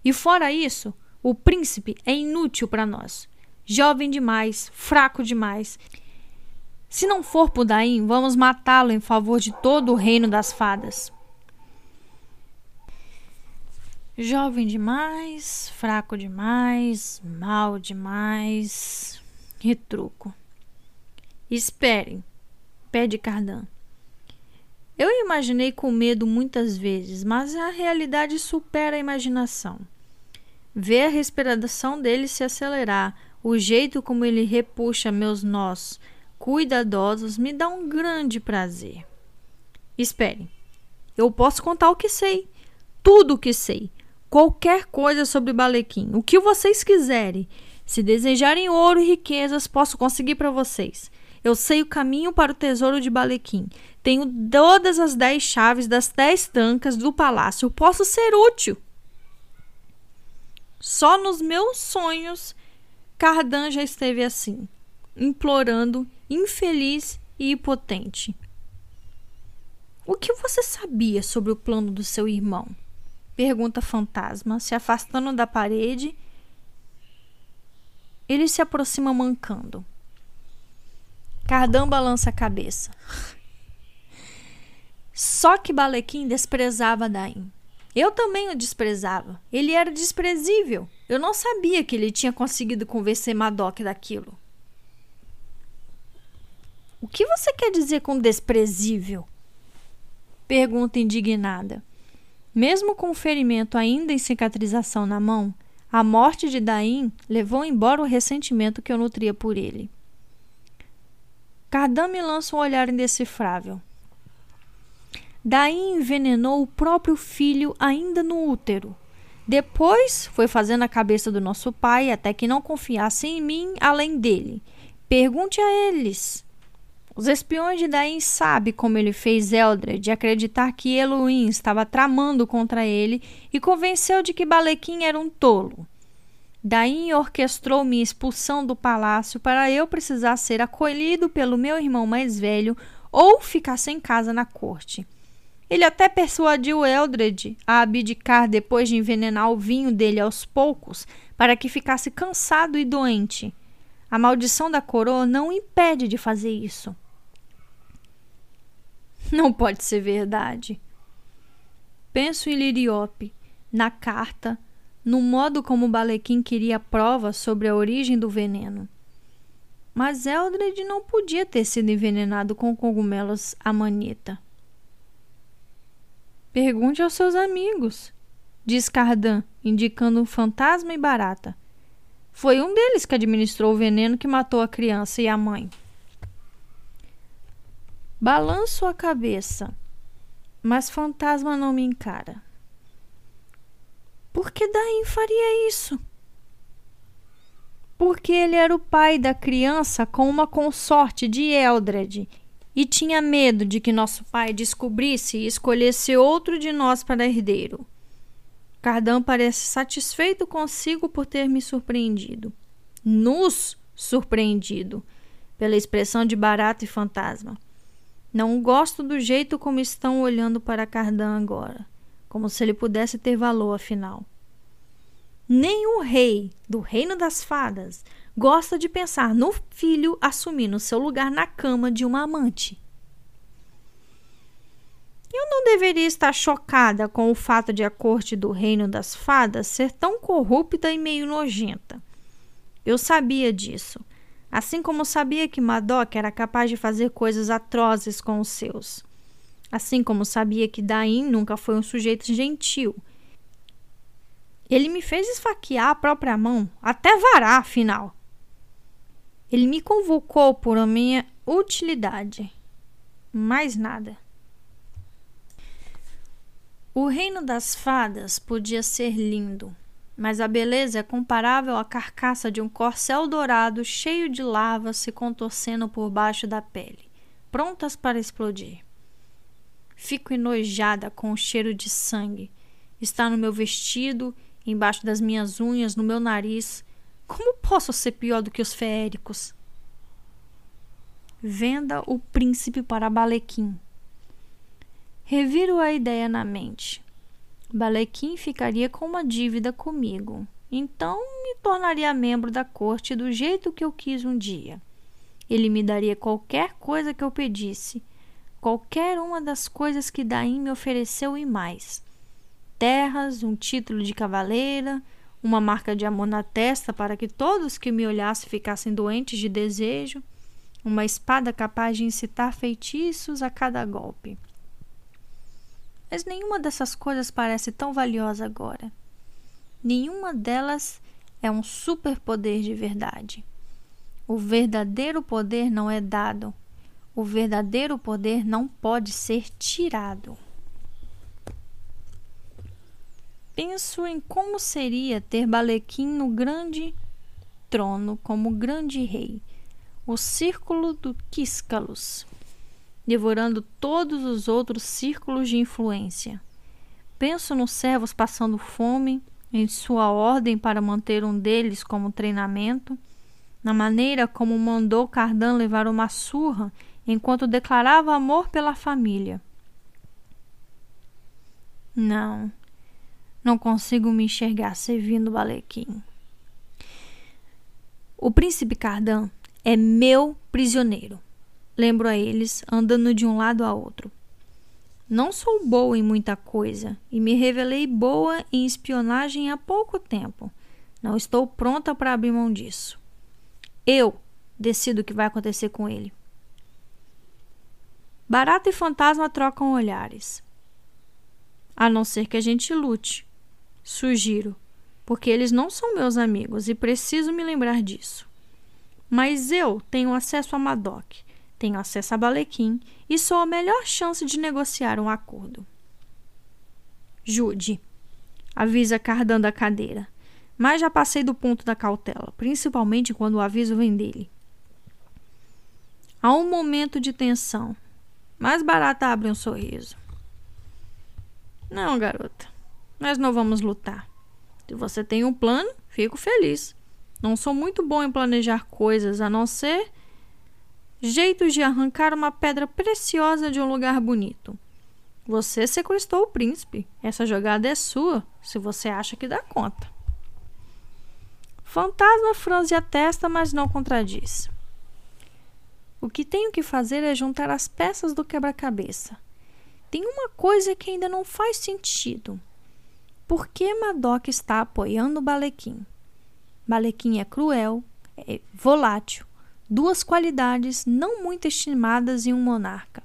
E fora isso, o príncipe é inútil para nós. Jovem demais, fraco demais. Se não for por vamos matá-lo em favor de todo o reino das fadas. Jovem demais, fraco demais, mal demais. Retruco. Esperem, pede Cardan. Eu imaginei com medo muitas vezes, mas a realidade supera a imaginação. Ver a respiração dele se acelerar, o jeito como ele repuxa meus nós cuidadosos, me dá um grande prazer. Esperem, eu posso contar o que sei, tudo o que sei, qualquer coisa sobre Balequim, o que vocês quiserem. Se desejarem ouro e riquezas, posso conseguir para vocês. Eu sei o caminho para o tesouro de Balequim. Tenho todas as dez chaves das dez trancas do palácio. Eu posso ser útil. Só nos meus sonhos, Cardan já esteve assim, implorando, infeliz e impotente. O que você sabia sobre o plano do seu irmão? Pergunta Fantasma, se afastando da parede. Ele se aproxima mancando. Cardan balança a cabeça. Só que Balequim desprezava Daim. Eu também o desprezava. Ele era desprezível. Eu não sabia que ele tinha conseguido convencer Madoc daquilo. O que você quer dizer com desprezível? Pergunta indignada. Mesmo com o ferimento ainda em cicatrização na mão, a morte de Daim levou embora o ressentimento que eu nutria por ele. Cardan me lança um olhar indecifrável. Daí envenenou o próprio filho ainda no útero. Depois foi fazendo a cabeça do nosso pai até que não confiasse em mim além dele. Pergunte a eles. Os espiões de Daim sabem como ele fez Eldred acreditar que Elohim estava tramando contra ele e convenceu de que Balequim era um tolo. Daí orquestrou minha expulsão do palácio para eu precisar ser acolhido pelo meu irmão mais velho ou ficar sem casa na corte. Ele até persuadiu Eldred a abdicar depois de envenenar o vinho dele aos poucos para que ficasse cansado e doente. A maldição da coroa não o impede de fazer isso. Não pode ser verdade. Penso em Liriope, na carta no modo como Balequim queria prova sobre a origem do veneno. Mas Eldred não podia ter sido envenenado com cogumelos amanita. Pergunte aos seus amigos, diz Cardan, indicando um fantasma e barata. Foi um deles que administrou o veneno que matou a criança e a mãe. Balanço a cabeça, mas fantasma não me encara. Por que Daim faria isso? Porque ele era o pai da criança com uma consorte de Eldred e tinha medo de que nosso pai descobrisse e escolhesse outro de nós para herdeiro. Cardan parece satisfeito consigo por ter me surpreendido. Nos surpreendido, pela expressão de barato e fantasma. Não gosto do jeito como estão olhando para Cardan agora como se ele pudesse ter valor afinal. Nem o rei do reino das fadas gosta de pensar no filho assumindo seu lugar na cama de uma amante. Eu não deveria estar chocada com o fato de a corte do reino das fadas ser tão corrupta e meio nojenta. Eu sabia disso, assim como sabia que Madoc era capaz de fazer coisas atrozes com os seus. Assim como sabia que Daim nunca foi um sujeito gentil. Ele me fez esfaquear a própria mão, até varar, afinal. Ele me convocou por minha utilidade. Mais nada. O reino das fadas podia ser lindo, mas a beleza é comparável à carcaça de um corcel dourado cheio de larvas se contorcendo por baixo da pele, prontas para explodir. Fico enojada com o cheiro de sangue. Está no meu vestido, embaixo das minhas unhas, no meu nariz. Como posso ser pior do que os feéricos? Venda o príncipe para Balequim, Reviro a ideia na mente. Balequim ficaria com uma dívida comigo, então me tornaria membro da corte do jeito que eu quis um dia. Ele me daria qualquer coisa que eu pedisse, qualquer uma das coisas que Daim me ofereceu e mais: terras, um título de cavaleira, uma marca de amor na testa para que todos que me olhassem ficassem doentes de desejo, uma espada capaz de incitar feitiços a cada golpe. Mas nenhuma dessas coisas parece tão valiosa agora. Nenhuma delas é um superpoder de verdade. O verdadeiro poder não é dado. O verdadeiro poder não pode ser tirado. Penso em como seria ter Balequim no grande trono como grande rei, o círculo do Quíscalos devorando todos os outros círculos de influência. Penso nos servos passando fome, em sua ordem para manter um deles como treinamento, na maneira como mandou Cardan levar uma surra enquanto declarava amor pela família. Não, não consigo me enxergar servindo Balequim. O príncipe Cardan é meu prisioneiro lembro a eles, andando de um lado a outro. Não sou boa em muita coisa e me revelei boa em espionagem há pouco tempo. Não estou pronta para abrir mão disso. Eu decido o que vai acontecer com ele. Barata e fantasma trocam olhares. A não ser que a gente lute. Sugiro, porque eles não são meus amigos e preciso me lembrar disso. Mas eu tenho acesso a Madoc tenho acesso a Balequim e sou a melhor chance de negociar um acordo. Jude, avisa Cardan da cadeira, mas já passei do ponto da cautela, principalmente quando o aviso vem dele. Há um momento de tensão, mas Barata abre um sorriso. Não, garota, nós não vamos lutar. Se você tem um plano, fico feliz. Não sou muito bom em planejar coisas, a não ser jeitos de arrancar uma pedra preciosa de um lugar bonito. Você sequestrou o príncipe. Essa jogada é sua, se você acha que dá conta. Fantasma franze a testa, mas não contradiz. O que tenho que fazer é juntar as peças do quebra-cabeça. Tem uma coisa que ainda não faz sentido. Por que Madoc está apoiando Balequim? Balequim é cruel, é volátil, duas qualidades não muito estimadas em um monarca.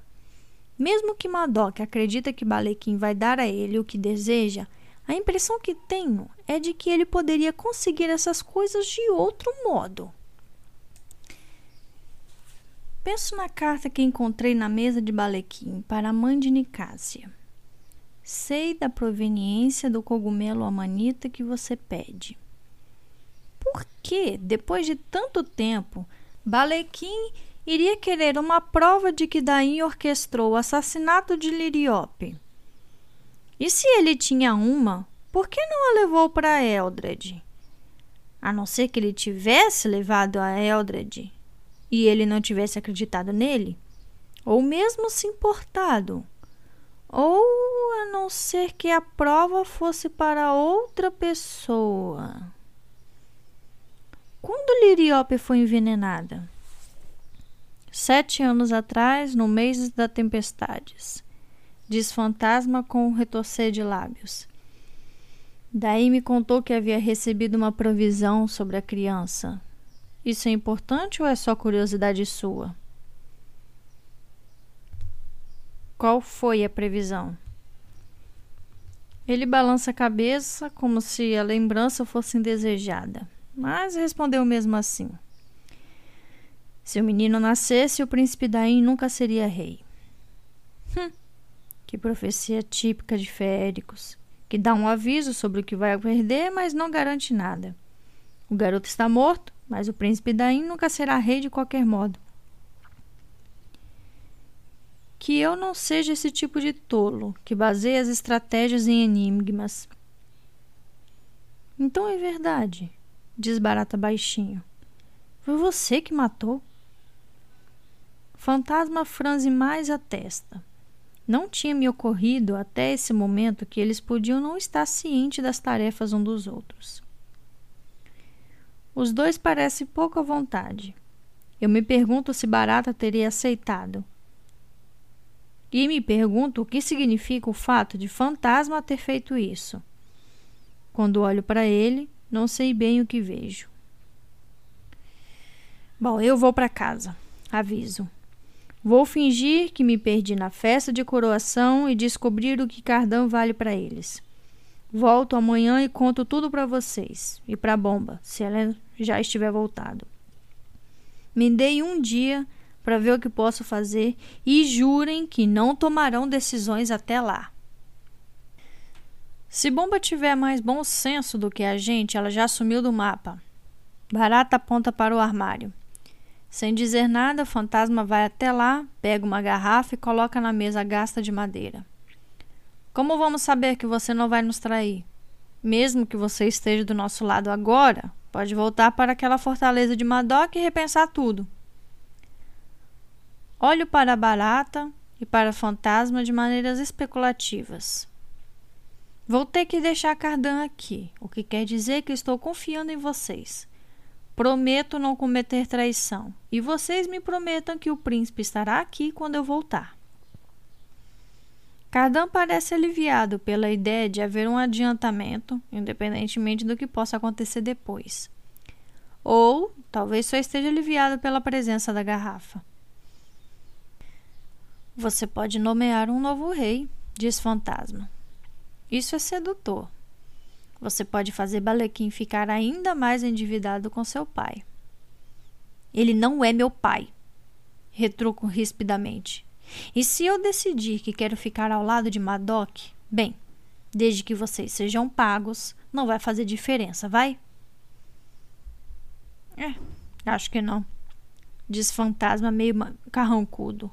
Mesmo que Madoc acredita que Balequim vai dar a ele o que deseja, a impressão que tenho é de que ele poderia conseguir essas coisas de outro modo. Penso na carta que encontrei na mesa de Balequim para a mãe de Nicásia. Sei da proveniência do cogumelo amanita que você pede. Por que, depois de tanto tempo, Balequim iria querer uma prova de que Daim orquestrou o assassinato de Liriope. E se ele tinha uma, por que não a levou para Eldred? A não ser que ele tivesse levado a Eldred e ele não tivesse acreditado nele, ou mesmo se importado, ou a não ser que a prova fosse para outra pessoa. Quando Liriope foi envenenada? Sete anos atrás, no mês das tempestades. diz Fantasma com um retorcer de lábios. Daí me contou que havia recebido uma provisão sobre a criança. Isso é importante ou é só curiosidade sua? Qual foi a previsão? Ele balança a cabeça como se a lembrança fosse indesejada, mas respondeu mesmo assim. Se o menino nascesse, o príncipe Daim nunca seria rei. Hum, que profecia típica de féricos que dá um aviso sobre o que vai perder, mas não garante nada. O garoto está morto, mas o príncipe Daim nunca será rei de qualquer modo. Que eu não seja esse tipo de tolo que baseia as estratégias em enigmas. Então é verdade, diz Barata baixinho. Foi você que matou. Fantasma franze mais a testa. Não tinha me ocorrido até esse momento que eles podiam não estar cientes das tarefas um dos outros. Os dois parecem pouco à vontade. Eu me pergunto se Barata teria aceitado. E me pergunto o que significa o fato de Fantasma ter feito isso. Quando olho para ele, não sei bem o que vejo. Bom, eu vou para casa, aviso. Vou fingir que me perdi na festa de coroação e descobrir o que Cardan vale para eles. Volto amanhã e conto tudo para vocês e para a bomba, se ela já estiver voltado. Me dei um dia para ver o que posso fazer e jurem que não tomarão decisões até lá. Se Bomba tiver mais bom senso do que a gente, ela já sumiu do mapa. Barata aponta para o armário. Sem dizer nada, o fantasma vai até lá, pega uma garrafa e coloca na mesa gasta de madeira. Como vamos saber que você não vai nos trair? Mesmo que você esteja do nosso lado agora, pode voltar para aquela fortaleza de Madoc e repensar tudo. Olho para a barata e para o fantasma de maneiras especulativas. Vou ter que deixar Cardan aqui, o que quer dizer que estou confiando em vocês. Prometo não cometer traição, e vocês me prometam que o príncipe estará aqui quando eu voltar. Cardan parece aliviado pela ideia de haver um adiantamento, independentemente do que possa acontecer depois. Ou talvez só esteja aliviado pela presença da garrafa. Você pode nomear um novo rei, diz Fantasma. Isso é sedutor. Você pode fazer Balequim ficar ainda mais endividado com seu pai. Ele não é meu pai, retruco rispidamente. E se eu decidir que quero ficar ao lado de Madoc, bem, desde que vocês sejam pagos, não vai fazer diferença, vai? É, acho que não, diz Fantasma meio carrancudo.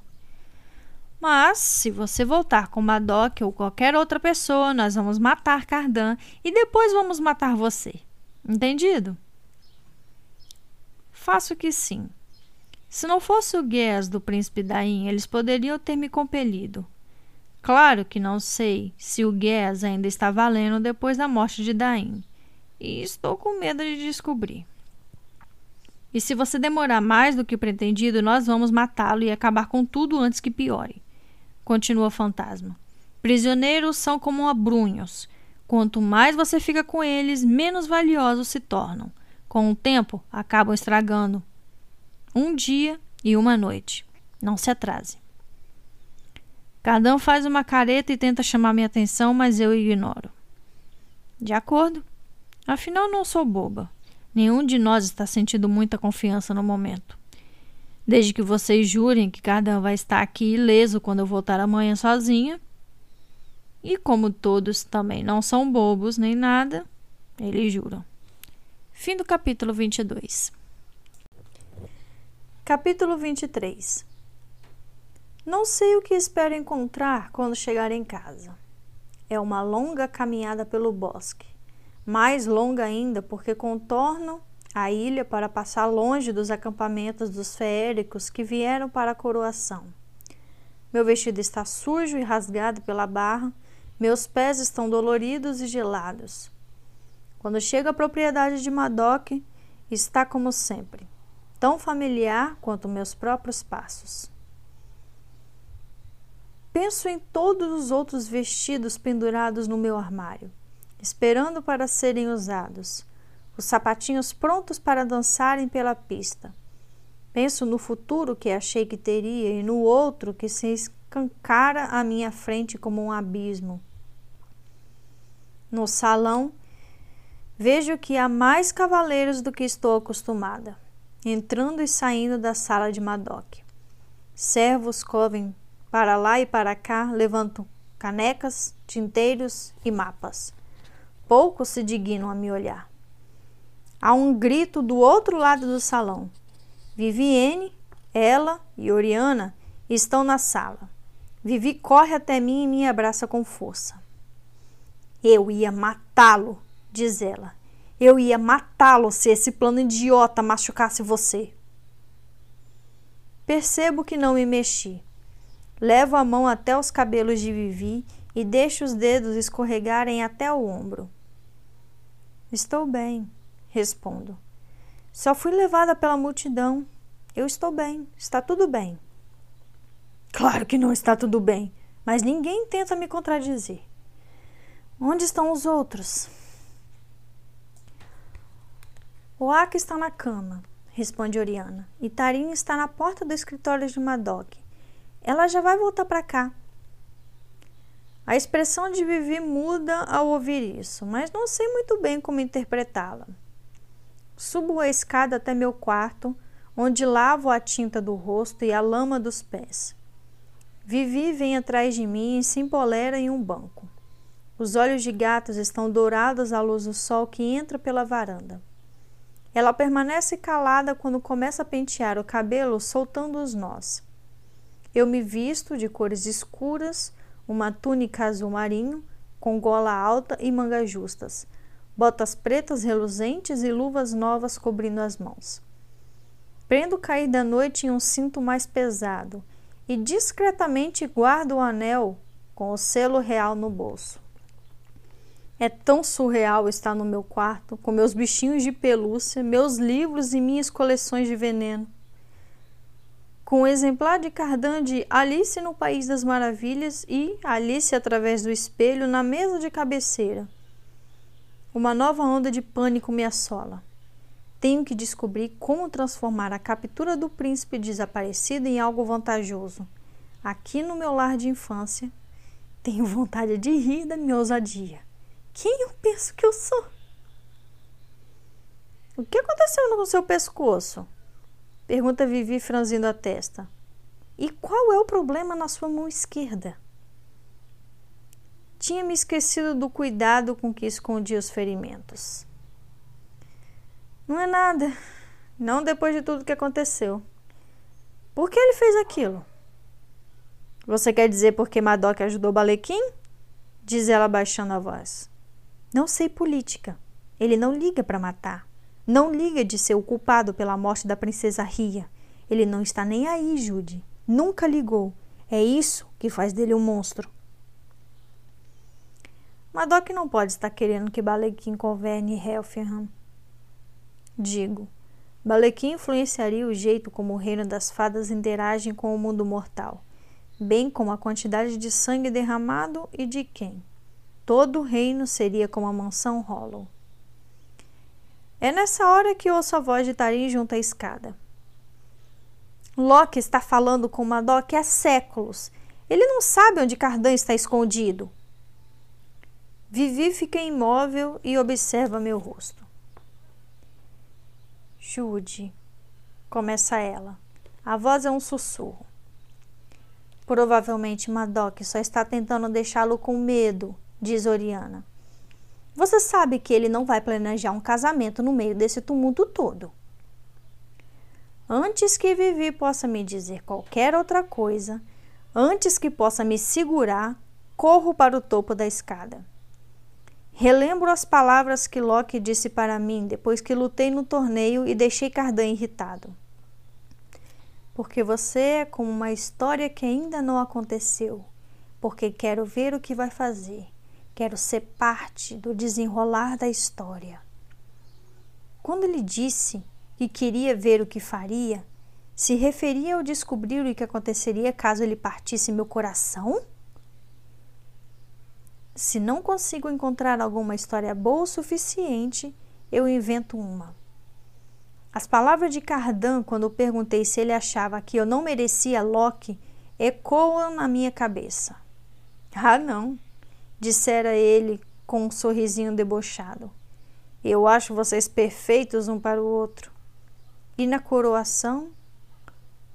Mas, se você voltar com Madoc ou qualquer outra pessoa, nós vamos matar Cardan e depois vamos matar você. Entendido? Faço que sim. Se não fosse o Guess do príncipe Daim, eles poderiam ter me compelido. Claro que não sei se o Guess ainda está valendo depois da morte de Daim. E estou com medo de descobrir. E se você demorar mais do que pretendido, nós vamos matá-lo e acabar com tudo antes que piore continua o fantasma. Prisioneiros são como abrunhos. Quanto mais você fica com eles, menos valiosos se tornam. Com o tempo, acabam estragando. Um dia e uma noite. Não se atrase. Cardão faz uma careta e tenta chamar minha atenção, mas eu ignoro. De acordo. Afinal, não sou boba. Nenhum de nós está sentindo muita confiança no momento. Desde que vocês jurem que um vai estar aqui ileso quando eu voltar amanhã sozinha. E como todos também não são bobos nem nada, eles juram. Fim do capítulo 22. Capítulo 23 Não sei o que espero encontrar quando chegar em casa. É uma longa caminhada pelo bosque. Mais longa ainda porque contorno a ilha para passar longe dos acampamentos dos feéricos que vieram para a coroação. Meu vestido está sujo e rasgado pela barra, meus pés estão doloridos e gelados. Quando chego à propriedade de Madoc, está como sempre, tão familiar quanto meus próprios passos. Penso em todos os outros vestidos pendurados no meu armário, esperando para serem usados, os sapatinhos prontos para dançarem pela pista. Penso no futuro que achei que teria e no outro que se escancara à minha frente como um abismo. No salão, vejo que há mais cavaleiros do que estou acostumada, entrando e saindo da sala de Madoc. Servos covem para lá e para cá, levantam canecas, tinteiros e mapas. Poucos se dignam a me olhar. Há um grito do outro lado do salão. Viviane, ela e Oriana estão na sala. Vivi corre até mim e me abraça com força. Eu ia matá-lo, diz ela. Eu ia matá-lo se esse plano idiota machucasse você. Percebo que não me mexi. Levo a mão até os cabelos de Vivi e deixo os dedos escorregarem até o ombro. Estou bem, respondo. Só fui levada pela multidão. Eu estou bem, está tudo bem. Claro que não está tudo bem, mas ninguém tenta me contradizer. Onde estão os outros? O Aka está na cama, responde Oriana, e Tarim está na porta do escritório de Madoc. Ela já vai voltar para cá. A expressão de Vivi muda ao ouvir isso, mas não sei muito bem como interpretá-la. Subo a escada até meu quarto, onde lavo a tinta do rosto e a lama dos pés. Vivi vem atrás de mim e se empolera em um banco. Os olhos de gatos estão dourados à luz do sol que entra pela varanda. Ela permanece calada quando começa a pentear o cabelo, soltando os nós. Eu me visto de cores escuras, uma túnica azul marinho, com gola alta e mangas justas, botas pretas reluzentes e luvas novas cobrindo as mãos. Prendo cair da noite em um cinto mais pesado e discretamente guardo o anel com o selo real no bolso. É tão surreal estar no meu quarto com meus bichinhos de pelúcia, meus livros e minhas coleções de veneno com um exemplar de Cardan de Alice no País das Maravilhas e Alice através do espelho na mesa de cabeceira. Uma nova onda de pânico me assola. Tenho que descobrir como transformar a captura do príncipe desaparecido em algo vantajoso. Aqui no meu lar de infância, tenho vontade de rir da minha ousadia. Quem eu penso que eu sou? O que aconteceu no seu pescoço? Pergunta Vivi franzindo a testa. E qual é o problema na sua mão esquerda? Tinha me esquecido do cuidado com que escondia os ferimentos. Não é nada. Não depois de tudo que aconteceu. Por que ele fez aquilo? Você quer dizer porque Madoc ajudou Balequim? Diz ela baixando a voz. Não sei política. Ele não liga para matar. Não liga de ser o culpado pela morte da princesa Ria. Ele não está nem aí, Jude. Nunca ligou. É isso que faz dele um monstro. Madoc não pode estar querendo que Balequim governe Helfenham. Digo, Balequim influenciaria o jeito como o reino das fadas interage com o mundo mortal, bem como a quantidade de sangue derramado e de quem. Todo o reino seria como a mansão Hollow. É nessa hora que ouço a voz de Tarim junto à escada. Loki está falando com Madoc há séculos. Ele não sabe onde Cardan está escondido. Vivi fica imóvel e observa meu rosto. Jude, começa ela. A voz é um sussurro. Provavelmente Madoc só está tentando deixá-lo com medo, diz Oriana. Você sabe que ele não vai planejar um casamento no meio desse tumulto todo. Antes que Vivi possa me dizer qualquer outra coisa, antes que possa me segurar, corro para o topo da escada. Relembro as palavras que Loki disse para mim depois que lutei no torneio e deixei Cardan irritado. Porque você é como uma história que ainda não aconteceu, porque quero ver o que vai fazer. Quero ser parte do desenrolar da história. Quando ele disse que queria ver o que faria, se referia ao descobrir o que aconteceria caso ele partisse meu coração? Se não consigo encontrar alguma história boa o suficiente, eu invento uma. As palavras de Cardan, quando perguntei se ele achava que eu não merecia Loki, ecoam na minha cabeça. Ah, não, dissera ele com um sorrisinho debochado. Eu acho vocês perfeitos um para o outro. E na coroação,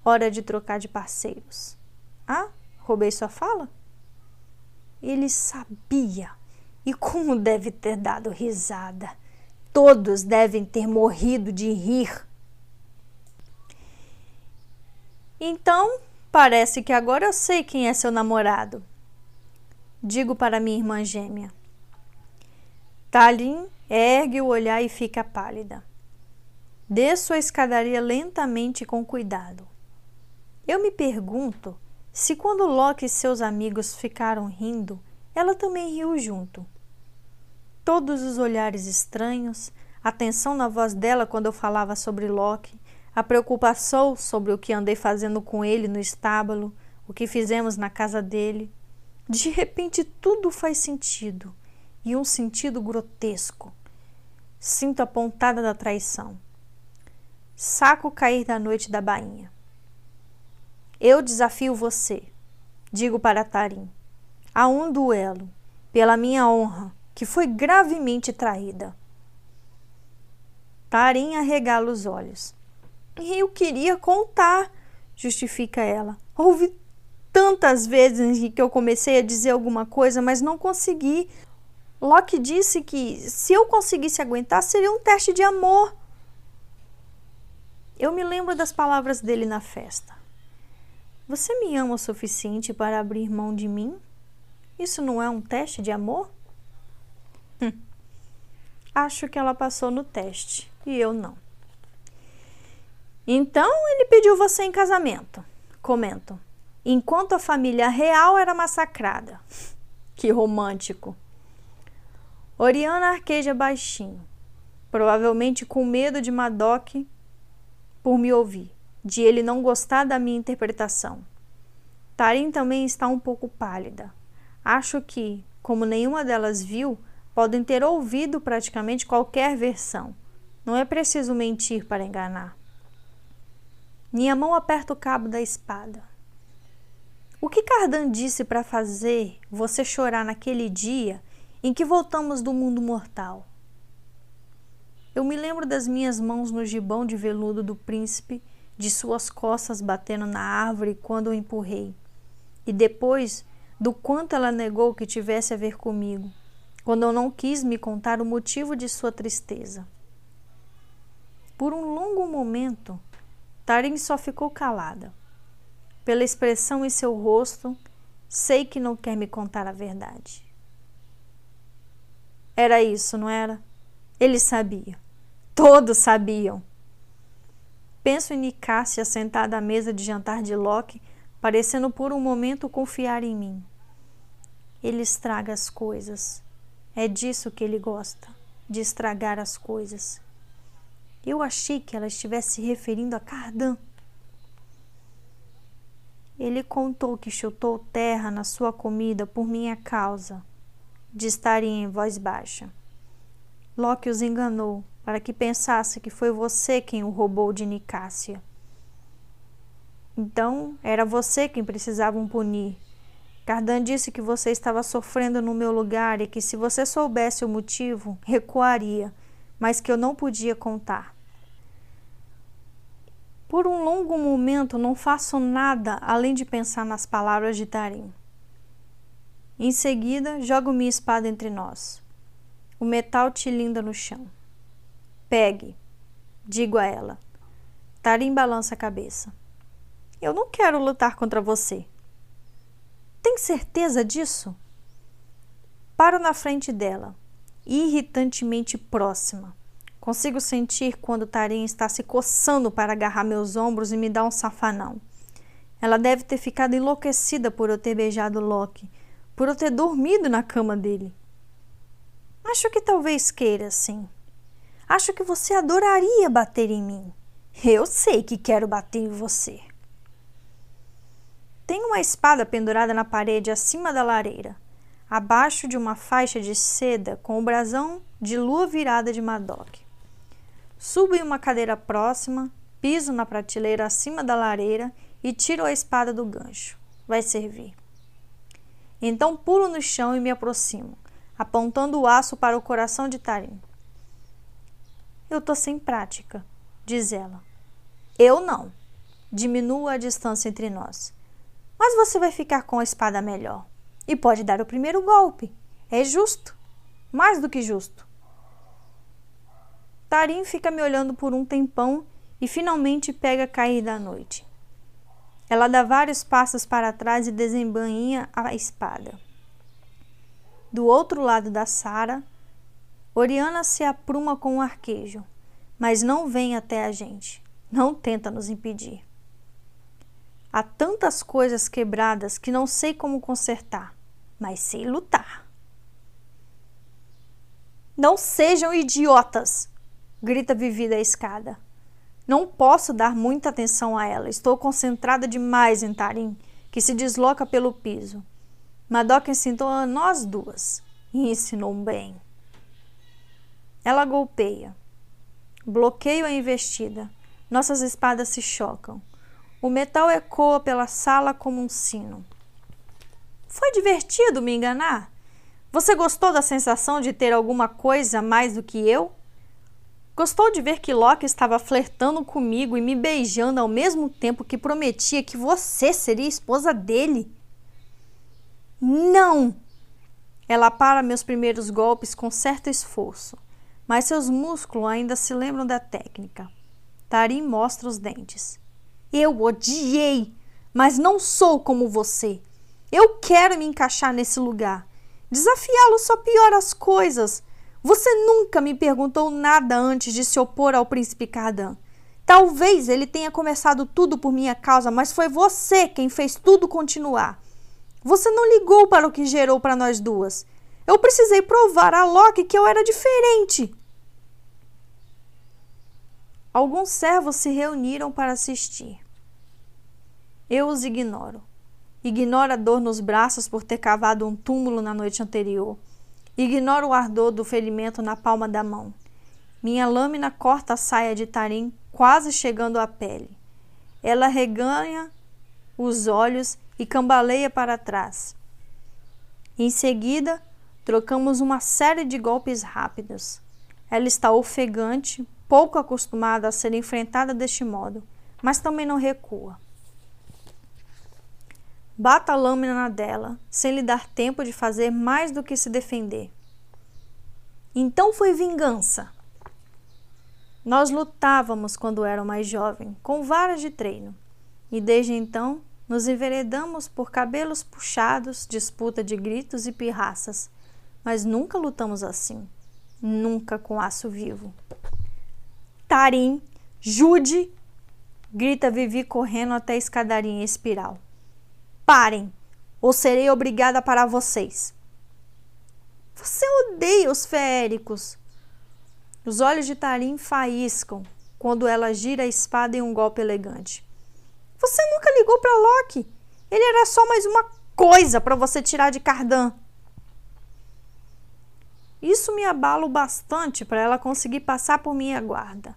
hora de trocar de parceiros. Ah, roubei sua fala? Ele sabia. E como deve ter dado risada. Todos devem ter morrido de rir. Então, parece que agora eu sei quem é seu namorado. Digo para minha irmã gêmea. Talim ergue o olhar e fica pálida. Desço a escadaria lentamente e com cuidado. Eu me pergunto se quando Loki e seus amigos ficaram rindo, ela também riu junto. Todos os olhares estranhos, a tensão na voz dela quando eu falava sobre Loki, a preocupação sobre o que andei fazendo com ele no estábulo, o que fizemos na casa dele. De repente tudo faz sentido, e um sentido grotesco. Sinto a pontada da traição. Saco cair da noite da bainha. Eu desafio você, digo para Tarim, a um duelo, pela minha honra, que foi gravemente traída. Tarim arregala os olhos. Eu queria contar, justifica ela. Houve tantas vezes que eu comecei a dizer alguma coisa, mas não consegui. Locke disse que se eu conseguisse aguentar, seria um teste de amor. Eu me lembro das palavras dele na festa. Você me ama o suficiente para abrir mão de mim? Isso não é um teste de amor? Hum. Acho que ela passou no teste e eu não. Então ele pediu você em casamento. Comento. Enquanto a família real era massacrada. Que romântico. Oriana arqueja baixinho, provavelmente com medo de Madoc por me ouvir de ele não gostar da minha interpretação. Tarim também está um pouco pálida. Acho que, como nenhuma delas viu, podem ter ouvido praticamente qualquer versão. Não é preciso mentir para enganar. Minha mão aperta o cabo da espada. O que Cardan disse para fazer você chorar naquele dia em que voltamos do mundo mortal? Eu me lembro das minhas mãos no gibão de veludo do príncipe de suas costas batendo na árvore quando o empurrei, e depois do quanto ela negou que tivesse a ver comigo, quando eu não quis me contar o motivo de sua tristeza. Por um longo momento, Tarim só ficou calada. Pela expressão em seu rosto, sei que não quer me contar a verdade. Era isso, não era? Ele sabia. Todos sabiam. Penso em Nicássia sentada à mesa de jantar de Loki, parecendo por um momento confiar em mim. Ele estraga as coisas. É disso que ele gosta, de estragar as coisas. Eu achei que ela estivesse se referindo a Cardan. Ele contou que chutou terra na sua comida por minha causa, distaria em voz baixa. Loki os enganou para que pensasse que foi você quem o roubou de Nicásia. Então, era você quem precisavam punir. Cardan disse que você estava sofrendo no meu lugar e que se você soubesse o motivo, recuaria, mas que eu não podia contar. Por um longo momento não faço nada além de pensar nas palavras de Tarim. Em seguida, jogo minha espada entre nós. O metal tilinda no chão. Pegue, digo a ela. Tarim balança a cabeça. Eu não quero lutar contra você. Tem certeza disso? Paro na frente dela, irritantemente próxima. Consigo sentir quando Tarim está se coçando para agarrar meus ombros e me dar um safanão. Ela deve ter ficado enlouquecida por eu ter beijado Loki, por eu ter dormido na cama dele. Acho que talvez queira, sim. Acho que você adoraria bater em mim. Eu sei que quero bater em você. Tem uma espada pendurada na parede acima da lareira, abaixo de uma faixa de seda com o brasão de lua virada de Madoc. Subo em uma cadeira próxima, piso na prateleira acima da lareira e tiro a espada do gancho. Vai servir. Então pulo no chão e me aproximo, apontando o aço para o coração de Tarim. Eu tô sem prática, diz ela. Eu não. Diminua a distância entre nós. Mas você vai ficar com a espada melhor. E pode dar o primeiro golpe. É justo. Mais do que justo. Tarim fica me olhando por um tempão e finalmente pega cair da noite. Ela dá vários passos para trás e desembainha a espada. Do outro lado da Sara, Oriana se apruma com o arquejo, mas não vem até a gente, não tenta nos impedir. Há tantas coisas quebradas que não sei como consertar, mas sei lutar. Não sejam idiotas! Grita Vivi da escada. Não posso dar muita atenção a ela. Estou concentrada demais em Tarim, que se desloca pelo piso. Madoka ensinou a nós duas e ensinou bem. Ela golpeia. Bloqueio a investida. Nossas espadas se chocam. O metal ecoa pela sala como um sino. Foi divertido me enganar? Você gostou da sensação de ter alguma coisa mais do que eu? Gostou de ver que Loki estava flertando comigo e me beijando ao mesmo tempo que prometia que você seria esposa dele? Não! Ela para meus primeiros golpes com certo esforço, mas seus músculos ainda se lembram da técnica. Tarim mostra os dentes. Eu odiei, mas não sou como você. Eu quero me encaixar nesse lugar. Desafiá-lo só piora as coisas. Você nunca me perguntou nada antes de se opor ao príncipe Cardan. Talvez ele tenha começado tudo por minha causa, mas foi você quem fez tudo continuar. Você não ligou para o que gerou para nós duas. Eu precisei provar a Loki que eu era diferente. Alguns servos se reuniram para assistir. Eu os ignoro. Ignoro a dor nos braços por ter cavado um túmulo na noite anterior. Ignoro o ardor do ferimento na palma da mão. Minha lâmina corta a saia de Tarim, quase chegando à pele. Ela reganha os olhos e cambaleia para trás. Em seguida, trocamos uma série de golpes rápidos. Ela está ofegante, pouco acostumada a ser enfrentada deste modo, mas também não recua. Bata a lâmina na dela, sem lhe dar tempo de fazer mais do que se defender. Então foi vingança. Nós lutávamos quando era mais jovem, com varas de treino, e desde então nos enveredamos por cabelos puxados, disputa de gritos e pirraças, mas nunca lutamos assim, nunca com aço vivo. Tarim, Jude! grita Vivi correndo até a escadaria em espiral. Parem, ou serei obrigada a parar vocês. Você odeia os feéricos. Os olhos de Tarim faíscam quando ela gira a espada em um golpe elegante. Você nunca ligou para Loki. Ele era só mais uma coisa para você tirar de Cardan. Isso me abala o bastante para ela conseguir passar por minha guarda.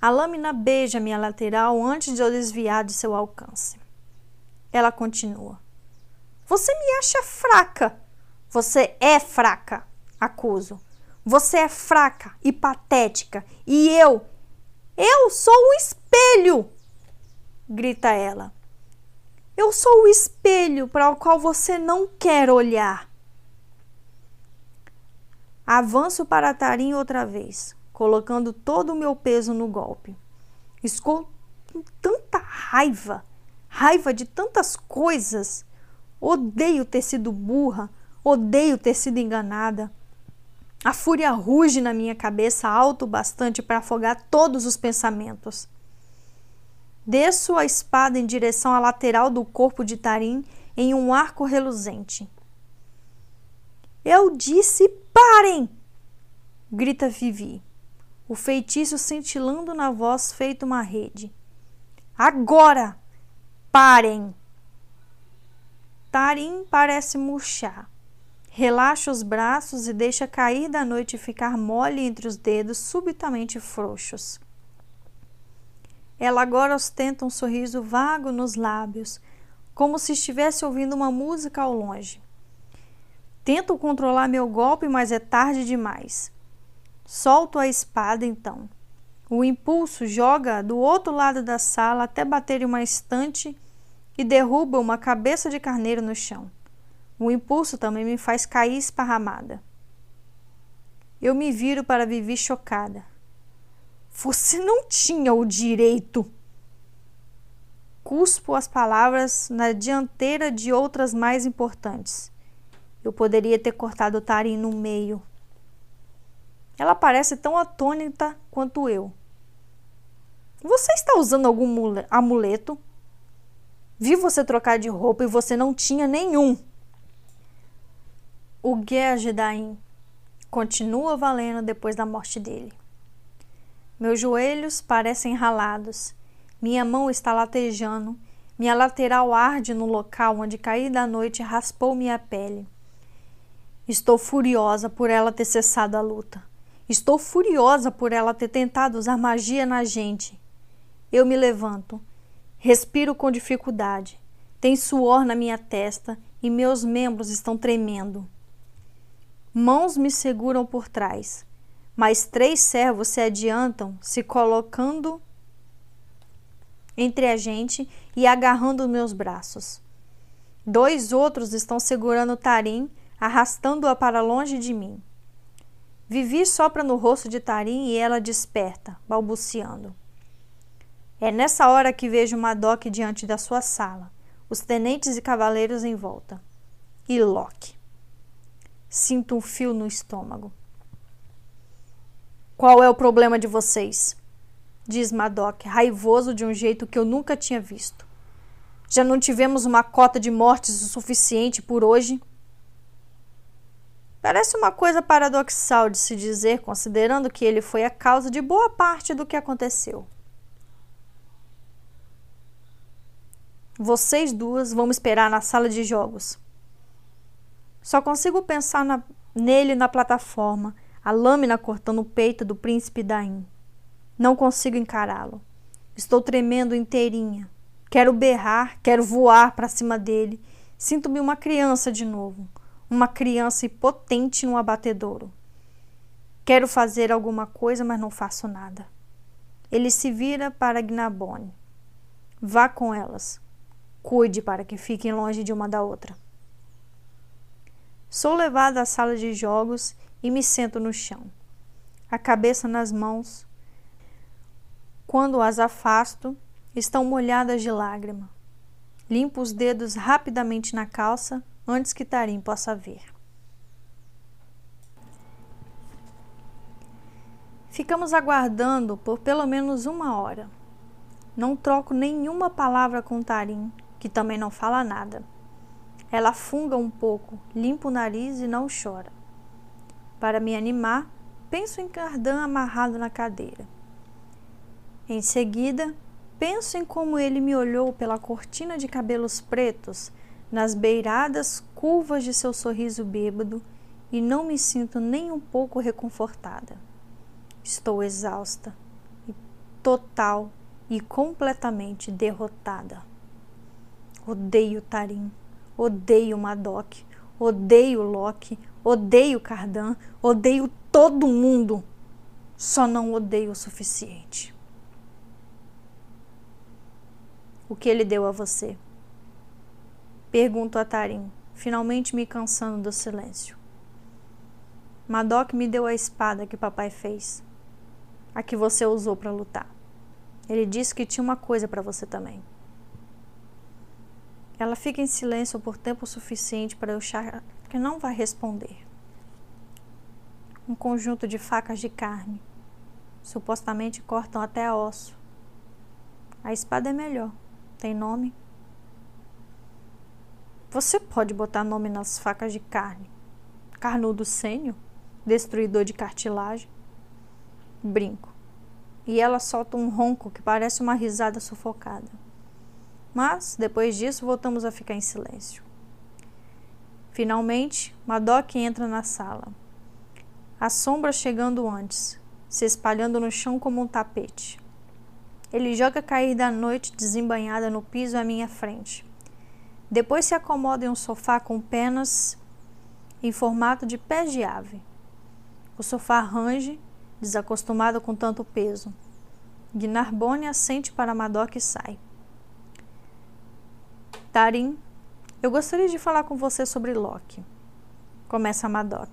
A lâmina beija minha lateral antes de eu desviar de seu alcance. Ela continua. Você me acha fraca. Você é fraca, acuso. Você é fraca e patética. E eu, eu sou o espelho, grita ela. Eu sou o espelho para o qual você não quer olhar. Avanço para Tarim outra vez, colocando todo o meu peso no golpe. Estou com tanta raiva raiva de tantas coisas. Odeio ter sido burra, odeio ter sido enganada. A fúria ruge na minha cabeça alto bastante para afogar todos os pensamentos. Desço a espada em direção à lateral do corpo de Tarim em um arco reluzente. Eu disse parem! grita Vivi. o feitiço cintilando na voz feito uma rede. Agora! Parem! Tarim parece murchar. Relaxa os braços e deixa cair da noite ficar mole entre os dedos subitamente frouxos. Ela agora ostenta um sorriso vago nos lábios, como se estivesse ouvindo uma música ao longe. Tento controlar meu golpe, mas é tarde demais. Solto a espada então. O impulso joga do outro lado da sala até bater em uma estante e derruba uma cabeça de carneiro no chão. O impulso também me faz cair esparramada. Eu me viro para Vivi chocada. Você não tinha o direito. Cuspo as palavras na dianteira de outras mais importantes. Eu poderia ter cortado o Tarim no meio. Ela parece tão atônita quanto eu. Você está usando algum amuleto? Vi você trocar de roupa e você não tinha nenhum. O Gergedain continua valendo depois da morte dele. Meus joelhos parecem ralados, minha mão está latejando, minha lateral arde no local onde caí da noite raspou minha pele. Estou furiosa por ela ter cessado a luta. Estou furiosa por ela ter tentado usar magia na gente. Eu me levanto, respiro com dificuldade. Tem suor na minha testa e meus membros estão tremendo. Mãos me seguram por trás, mas três servos se adiantam, se colocando entre a gente e agarrando meus braços. Dois outros estão segurando Tarim, arrastando-a para longe de mim. Vivi sopra no rosto de Tarim e ela desperta, balbuciando. É nessa hora que vejo Madoc diante da sua sala, os tenentes e cavaleiros em volta. E Loki. Sinto um fio no estômago. Qual é o problema de vocês? Diz Madoc, raivoso de um jeito que eu nunca tinha visto. Já não tivemos uma cota de mortes o suficiente por hoje? Parece uma coisa paradoxal de se dizer, considerando que ele foi a causa de boa parte do que aconteceu. Vocês duas vão esperar na sala de jogos. Só consigo pensar na, nele na plataforma, a lâmina cortando o peito do príncipe Daim. Não consigo encará-lo. Estou tremendo inteirinha. Quero berrar, quero voar para cima dele. Sinto-me uma criança de novo, uma criança impotente no abatedouro. Quero fazer alguma coisa, mas não faço nada. Ele se vira para Gnabone. Vá com elas. Cuide para que fiquem longe de uma da outra. Sou levada à sala de jogos e me sento no chão, a cabeça nas mãos. Quando as afasto, estão molhadas de lágrima. Limpo os dedos rapidamente na calça antes que Tarim possa ver. Ficamos aguardando por pelo menos uma hora. Não troco nenhuma palavra com Tarim, que também não fala nada. Ela funga um pouco, limpa o nariz e não chora. Para me animar, penso em Cardan amarrado na cadeira. Em seguida, penso em como ele me olhou pela cortina de cabelos pretos, nas beiradas curvas de seu sorriso bêbado, e não me sinto nem um pouco reconfortada. Estou exausta, total e completamente derrotada. Odeio Tarim. Odeio Madoc, odeio Loki, odeio Cardan, odeio todo mundo. Só não odeio o suficiente. O que ele deu a você? Pergunto a Tarim, finalmente me cansando do silêncio. Madoc me deu a espada que papai fez, a que você usou para lutar. Ele disse que tinha uma coisa para você também. Ela fica em silêncio por tempo suficiente para eu achar que não vai responder. Um conjunto de facas de carne. Supostamente cortam até osso. A espada é melhor. Tem nome? Você pode botar nome nas facas de carne. Carnudo sênio? Destruidor de cartilagem? Brinco. E ela solta um ronco que parece uma risada sufocada. Mas, depois disso, voltamos a ficar em silêncio. Finalmente, Madoc entra na sala. A sombra chegando antes, se espalhando no chão como um tapete. Ele joga cair da noite desembanhada no piso à minha frente. Depois se acomoda em um sofá com penas em formato de pés de ave. O sofá range, desacostumado com tanto peso. Gnarbone assente para Madoc e sai. Tarim, eu gostaria de falar com você sobre Loki. Começa Madoc.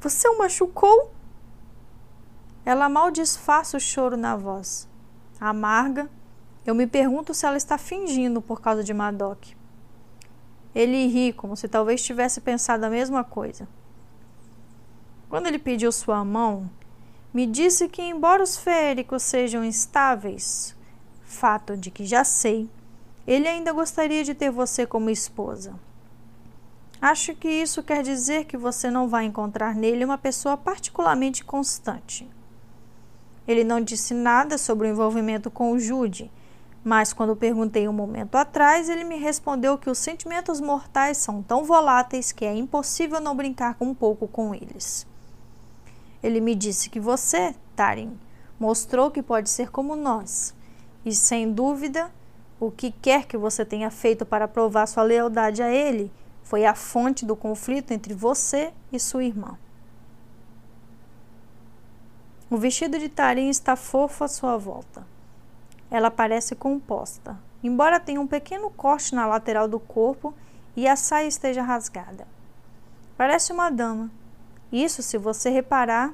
Você o machucou? Ela mal disfarça o choro na voz. Amarga, eu me pergunto se ela está fingindo por causa de Madoc. Ele ri, como se talvez tivesse pensado a mesma coisa. Quando ele pediu sua mão, me disse que, embora os féricos sejam instáveis, fato de que já sei, ele ainda gostaria de ter você como esposa. Acho que isso quer dizer que você não vai encontrar nele uma pessoa particularmente constante. Ele não disse nada sobre o envolvimento com o Jude, mas quando perguntei um momento atrás, ele me respondeu que os sentimentos mortais são tão voláteis que é impossível não brincar um pouco com eles. Ele me disse que você, Tarim, mostrou que pode ser como nós, e sem dúvida, o que quer que você tenha feito para provar sua lealdade a ele foi a fonte do conflito entre você e sua irmã. O vestido de Tarim está fofo à sua volta. Ela parece composta, embora tenha um pequeno corte na lateral do corpo e a saia esteja rasgada. Parece uma dama. Isso se você reparar,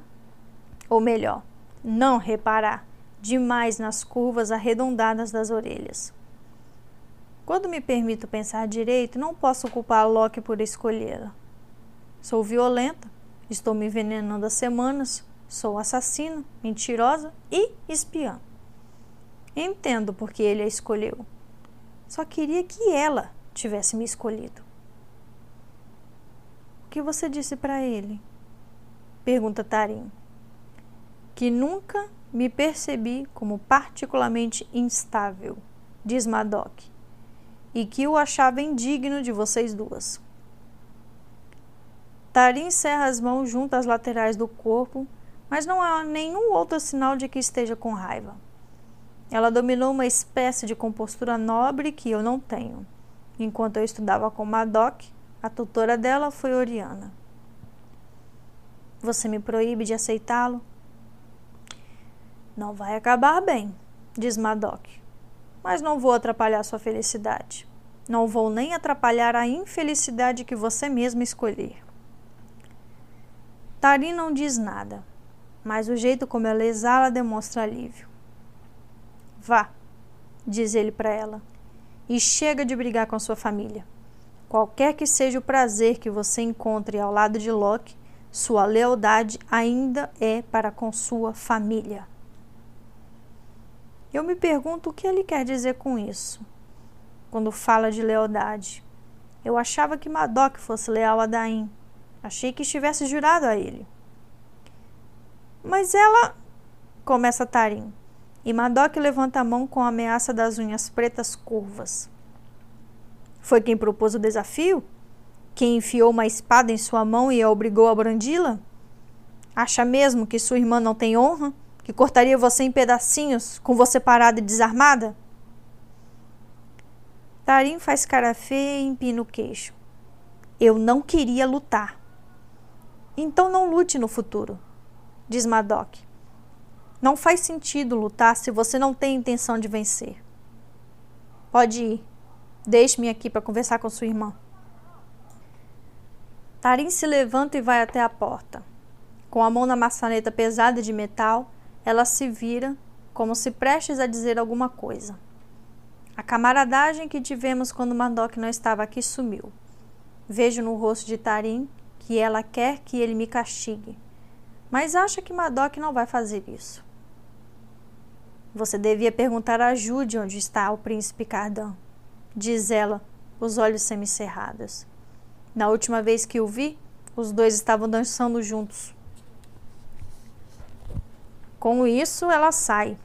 ou melhor, não reparar demais nas curvas arredondadas das orelhas. Quando me permito pensar direito, não posso culpar Loki por escolhê-la. Sou violenta, estou me envenenando há semanas, Sou assassina, mentirosa e espiã. Entendo porque ele a escolheu. Só queria que ela tivesse me escolhido. O que você disse para ele? Pergunta Tarim. Que nunca me percebi como particularmente instável, diz Madoc, e que o achava indigno de vocês duas. Tarim encerra as mãos junto às laterais do corpo mas não há nenhum outro sinal de que esteja com raiva. Ela dominou uma espécie de compostura nobre que eu não tenho. Enquanto eu estudava com Madoc, a tutora dela foi Oriana. Você me proíbe de aceitá-lo? Não vai acabar bem, diz Madoc. Mas não vou atrapalhar sua felicidade. Não vou nem atrapalhar a infelicidade que você mesma escolher. Tarim não diz nada mas o jeito como ela exala demonstra alívio. Vá, diz ele para ela, e chega de brigar com sua família. Qualquer que seja o prazer que você encontre ao lado de Loki, sua lealdade ainda é para com sua família. Eu me pergunto o que ele quer dizer com isso, quando fala de lealdade. Eu achava que Madoc fosse leal a Dain. Achei que estivesse jurado a ele. Mas ela. Começa Tarim. E Madoc levanta a mão com a ameaça das unhas pretas curvas. Foi quem propôs o desafio? Quem enfiou uma espada em sua mão e a obrigou a brandi-la? Acha mesmo que sua irmã não tem honra? Que cortaria você em pedacinhos, com você parada e desarmada? Tarim faz cara feia e empina o queixo. Eu não queria lutar. Então não lute no futuro diz Madoc. Não faz sentido lutar se você não tem intenção de vencer. Pode ir. Deixe-me aqui para conversar com sua irmã. Tarim se levanta e vai até a porta. Com a mão na maçaneta pesada de metal, ela se vira, como se prestes a dizer alguma coisa. A camaradagem que tivemos quando Madoc não estava aqui sumiu. Vejo no rosto de Tarim que ela quer que ele me castigue mas acha que Madoc não vai fazer isso. Você devia perguntar a Jude onde está o príncipe Cardan, diz ela, os olhos semicerrados. Na última vez que o vi, os dois estavam dançando juntos. Com isso, ela sai,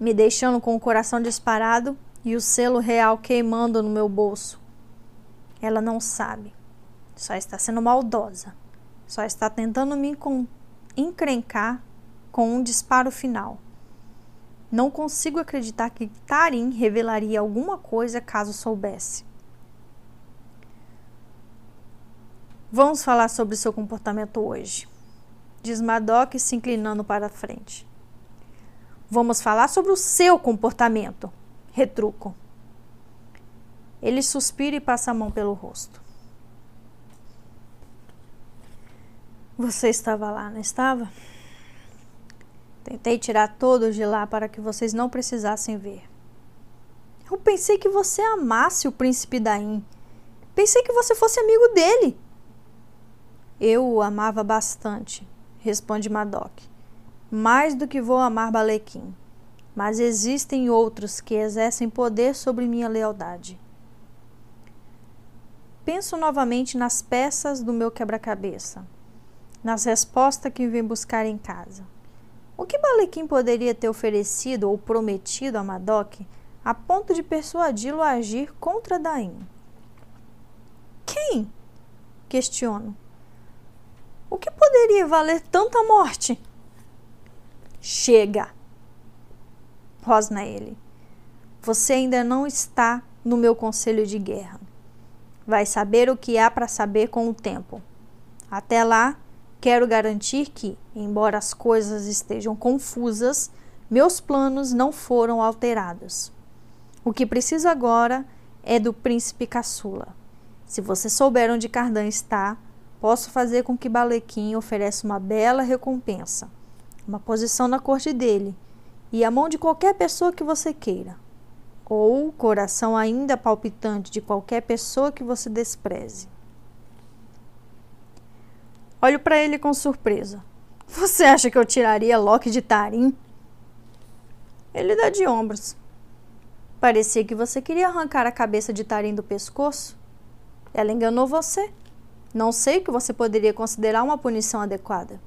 me deixando com o coração disparado e o selo real queimando no meu bolso. Ela não sabe, só está sendo maldosa, só está tentando me encrencar com um disparo final. Não consigo acreditar que Tarim revelaria alguma coisa caso soubesse. Vamos falar sobre seu comportamento hoje, diz Madoc se inclinando para a frente. Vamos falar sobre o seu comportamento, retruco. Ele suspira e passa a mão pelo rosto. Você estava lá, não estava? Tentei tirar todos de lá para que vocês não precisassem ver. Eu pensei que você amasse o príncipe Daim. Pensei que você fosse amigo dele. Eu o amava bastante, responde Madoc. Mais do que vou amar Balequim. Mas existem outros que exercem poder sobre minha lealdade. Penso novamente nas peças do meu quebra-cabeça, nas respostas que vim buscar em casa. O que Balequim poderia ter oferecido ou prometido a Madoc a ponto de persuadi-lo a agir contra Daim? Quem? Questiono. O que poderia valer tanta morte? Chega! Rosna ele. Você ainda não está no meu conselho de guerra. Vai saber o que há para saber com o tempo. Até lá, Quero garantir que, embora as coisas estejam confusas, meus planos não foram alterados. O que preciso agora é do príncipe caçula. Se você souber onde Cardan está, posso fazer com que Balequim ofereça uma bela recompensa, uma posição na corte dele e a mão de qualquer pessoa que você queira, ou o coração ainda palpitante de qualquer pessoa que você despreze. Olho para ele com surpresa. Você acha que eu tiraria Loki de Tarim? Ele dá de ombros. Parecia que você queria arrancar a cabeça de Tarim do pescoço. Ela enganou você. Não sei que você poderia considerar uma punição adequada.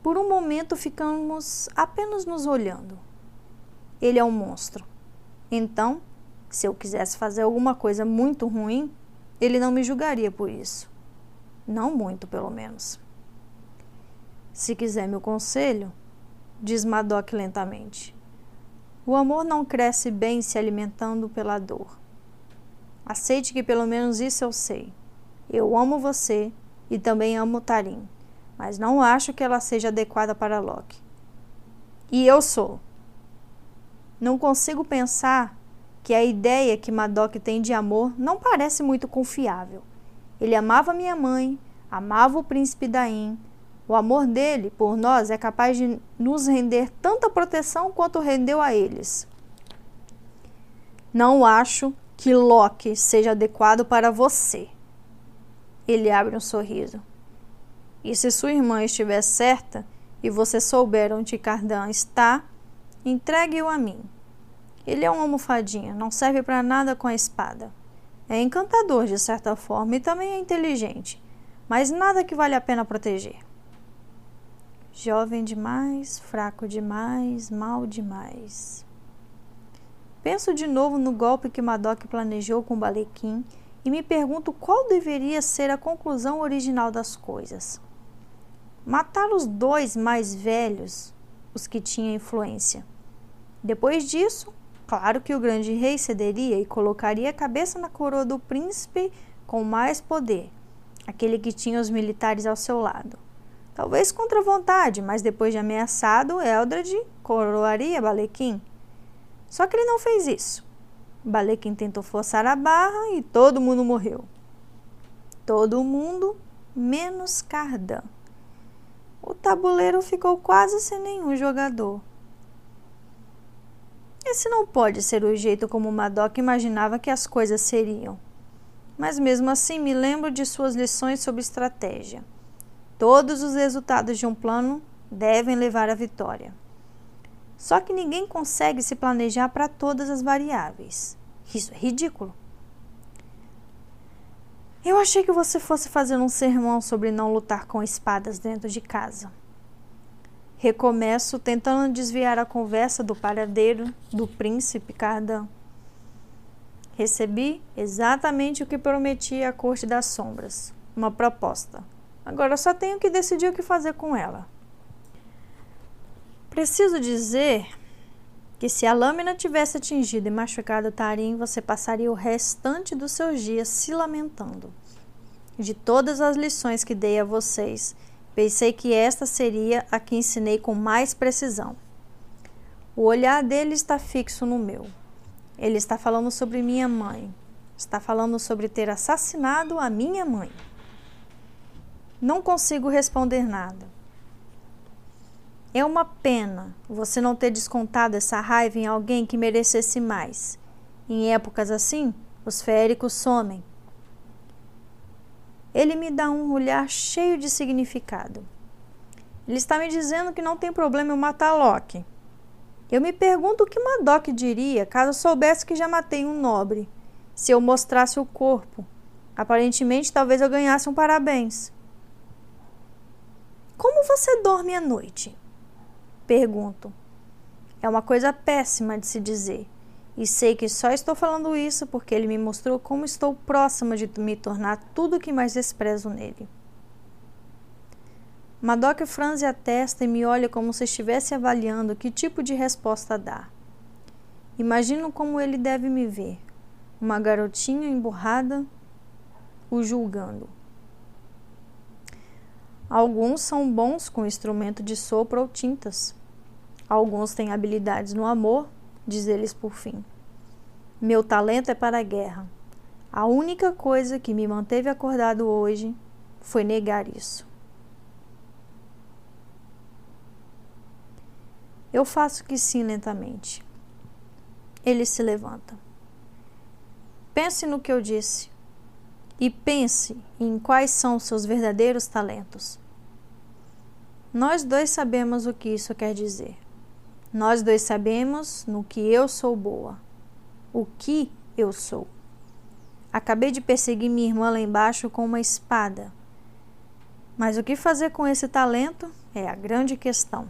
Por um momento ficamos apenas nos olhando. Ele é um monstro. Então, se eu quisesse fazer alguma coisa muito ruim, ele não me julgaria por isso. Não muito, pelo menos. Se quiser meu conselho, diz Madoc lentamente, o amor não cresce bem se alimentando pela dor. Aceite que pelo menos isso eu sei. Eu amo você e também amo Tarim, mas não acho que ela seja adequada para Loki. E eu sou. Não consigo pensar que a ideia que Madoc tem de amor não parece muito confiável. Ele amava minha mãe, amava o príncipe Daim. O amor dele por nós é capaz de nos render tanta proteção quanto rendeu a eles. Não acho que Loki seja adequado para você. Ele abre um sorriso. E se sua irmã estiver certa e você souber onde Cardan está, entregue-o a mim. Ele é um almofadinha, não serve para nada com a espada. É encantador de certa forma e também é inteligente, mas nada que vale a pena proteger. Jovem demais, fraco demais, mal demais. Penso de novo no golpe que Madoc planejou com Balequim e me pergunto qual deveria ser a conclusão original das coisas. Matar os dois mais velhos, os que tinham influência. Depois disso, Claro que o grande rei cederia e colocaria a cabeça na coroa do príncipe com mais poder, aquele que tinha os militares ao seu lado. Talvez contra vontade, mas depois de ameaçado, Eldred coroaria Balequim. Só que ele não fez isso. Balequim tentou forçar a barra e todo mundo morreu. Todo mundo, menos Cardan. O tabuleiro ficou quase sem nenhum jogador. Esse não pode ser o jeito como Madoc imaginava que as coisas seriam. Mas mesmo assim me lembro de suas lições sobre estratégia. Todos os resultados de um plano devem levar à vitória. Só que ninguém consegue se planejar para todas as variáveis. Isso é ridículo. Eu achei que você fosse fazer um sermão sobre não lutar com espadas dentro de casa. Recomeço tentando desviar a conversa do paradeiro do príncipe Cardan. Recebi exatamente o que prometi à corte das sombras, uma proposta. Agora só tenho que decidir o que fazer com ela. Preciso dizer que se a lâmina tivesse atingido e machucado Tarim, você passaria o restante dos seus dias se lamentando. De todas as lições que dei a vocês, pensei que esta seria a que ensinei com mais precisão. O olhar dele está fixo no meu. Ele está falando sobre minha mãe. Está falando sobre ter assassinado a minha mãe. Não consigo responder nada. É uma pena você não ter descontado essa raiva em alguém que merecesse mais. Em épocas assim, os féricos somem. Ele me dá um olhar cheio de significado. Ele está me dizendo que não tem problema eu matar Loki. Eu me pergunto o que Madoc diria caso soubesse que já matei um nobre. Se eu mostrasse o corpo, aparentemente talvez eu ganhasse um parabéns. Como você dorme à noite? Pergunto. É uma coisa péssima de se dizer. E sei que só estou falando isso porque ele me mostrou como estou próxima de me tornar tudo o que mais desprezo nele. Madoc franze a testa e me olha como se estivesse avaliando que tipo de resposta dar. Imagino como ele deve me ver, uma garotinha emburrada, o julgando. Alguns são bons com instrumento de sopro ou tintas. Alguns têm habilidades no amor, diz eles por fim. Meu talento é para a guerra. A única coisa que me manteve acordado hoje foi negar isso. Eu faço que sim lentamente. Ele se levanta. Pense no que eu disse e pense em quais são seus verdadeiros talentos. Nós dois sabemos o que isso quer dizer. Nós dois sabemos no que eu sou boa. O que eu sou. Acabei de perseguir minha irmã lá embaixo com uma espada. Mas o que fazer com esse talento é a grande questão.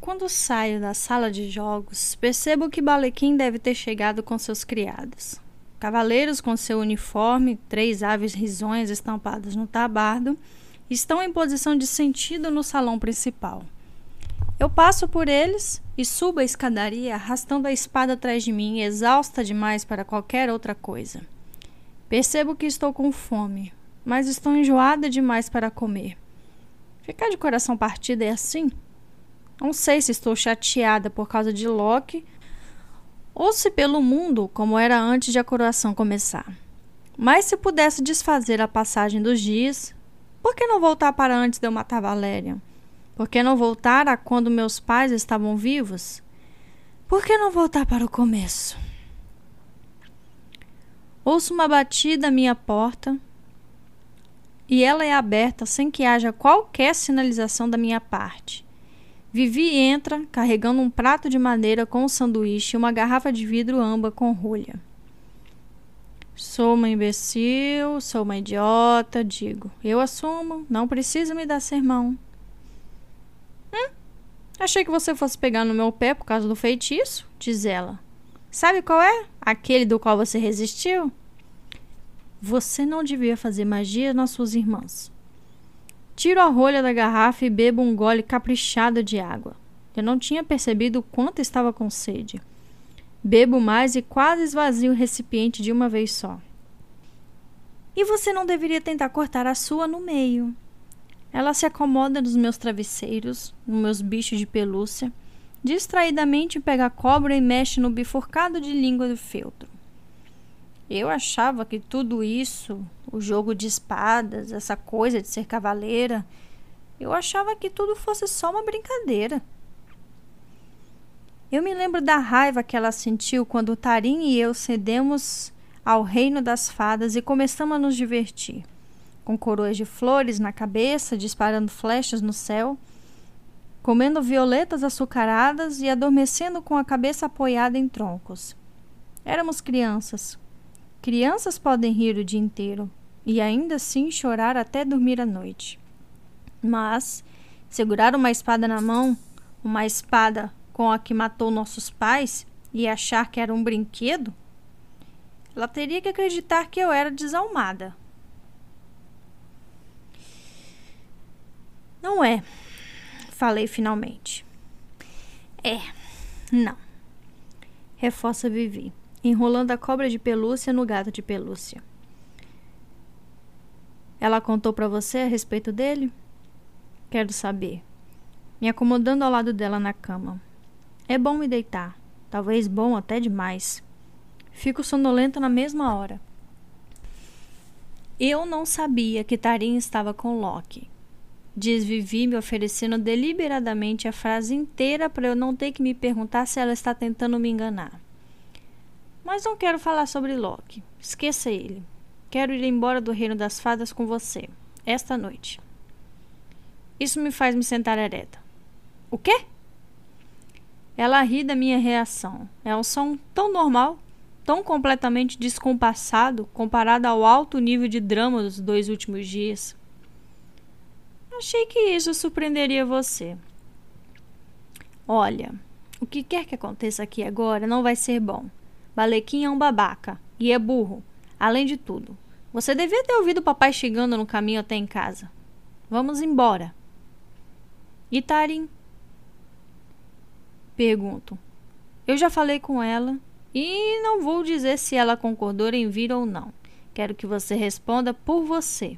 Quando saio da sala de jogos, percebo que Balequim deve ter chegado com seus criados. Cavaleiros com seu uniforme, três aves risões estampadas no tabardo, estão em posição de sentido no salão principal. Eu passo por eles e subo a escadaria arrastando a espada atrás de mim, exausta demais para qualquer outra coisa. Percebo que estou com fome, mas estou enjoada demais para comer. Ficar de coração partido é assim? Não sei se estou chateada por causa de Loki ou se pelo mundo, como era antes de a coroação começar. Mas se pudesse desfazer a passagem dos dias, por que não voltar para antes de eu matar Valéria? Por que não voltar a quando meus pais estavam vivos? Por que não voltar para o começo? Ouço uma batida à minha porta e ela é aberta sem que haja qualquer sinalização da minha parte. Vivi entra, carregando um prato de madeira com um sanduíche e uma garrafa de vidro âmbar com rolha. Sou uma imbecil, sou uma idiota, digo. Eu assumo, não precisa me dar sermão. Hum, achei que você fosse pegar no meu pé por causa do feitiço, diz ela. Sabe qual é? Aquele do qual você resistiu? Você não devia fazer magia nas suas irmãs. Tiro a rolha da garrafa e bebo um gole caprichado de água. Eu não tinha percebido o quanto estava com sede. Bebo mais e quase esvazio o recipiente de uma vez só. E você não deveria tentar cortar a sua no meio. Ela se acomoda nos meus travesseiros, nos meus bichos de pelúcia, distraidamente pega a cobra e mexe no bifurcado de língua do feltro. Eu achava que tudo isso, o jogo de espadas, essa coisa de ser cavaleira, eu achava que tudo fosse só uma brincadeira. Eu me lembro da raiva que ela sentiu quando Tarim e eu cedemos ao reino das fadas e começamos a nos divertir, com coroas de flores na cabeça, disparando flechas no céu, comendo violetas açucaradas e adormecendo com a cabeça apoiada em troncos. Éramos crianças, Crianças podem rir o dia inteiro e ainda assim chorar até dormir à noite. Mas segurar uma espada na mão, uma espada com a que matou nossos pais, e achar que era um brinquedo, ela teria que acreditar que eu era desalmada. Não é, falei finalmente. É, não. Reforça Vivi, enrolando a cobra de pelúcia no gato de pelúcia. Ela contou para você a respeito dele? Quero saber. Me acomodando ao lado dela na cama. É bom me deitar. Talvez bom até demais. Fico sonolenta na mesma hora. Eu não sabia que Tarim estava com Loki. Diz Vivi me oferecendo deliberadamente a frase inteira para eu não ter que me perguntar se ela está tentando me enganar. Mas não quero falar sobre Loki. Esqueça ele. Quero ir embora do reino das fadas com você, esta noite. Isso me faz me sentar ereta. O quê? Ela ri da minha reação. É um som tão normal, tão completamente descompassado comparado ao alto nível de drama dos dois últimos dias. Achei que isso surpreenderia você. Olha, o que quer que aconteça aqui agora não vai ser bom. Balequim é um babaca e é burro, além de tudo. Você devia ter ouvido o papai chegando no caminho até em casa. Vamos embora. Tarim? Pergunto. Eu já falei com ela e não vou dizer se ela concordou em vir ou não. Quero que você responda por você.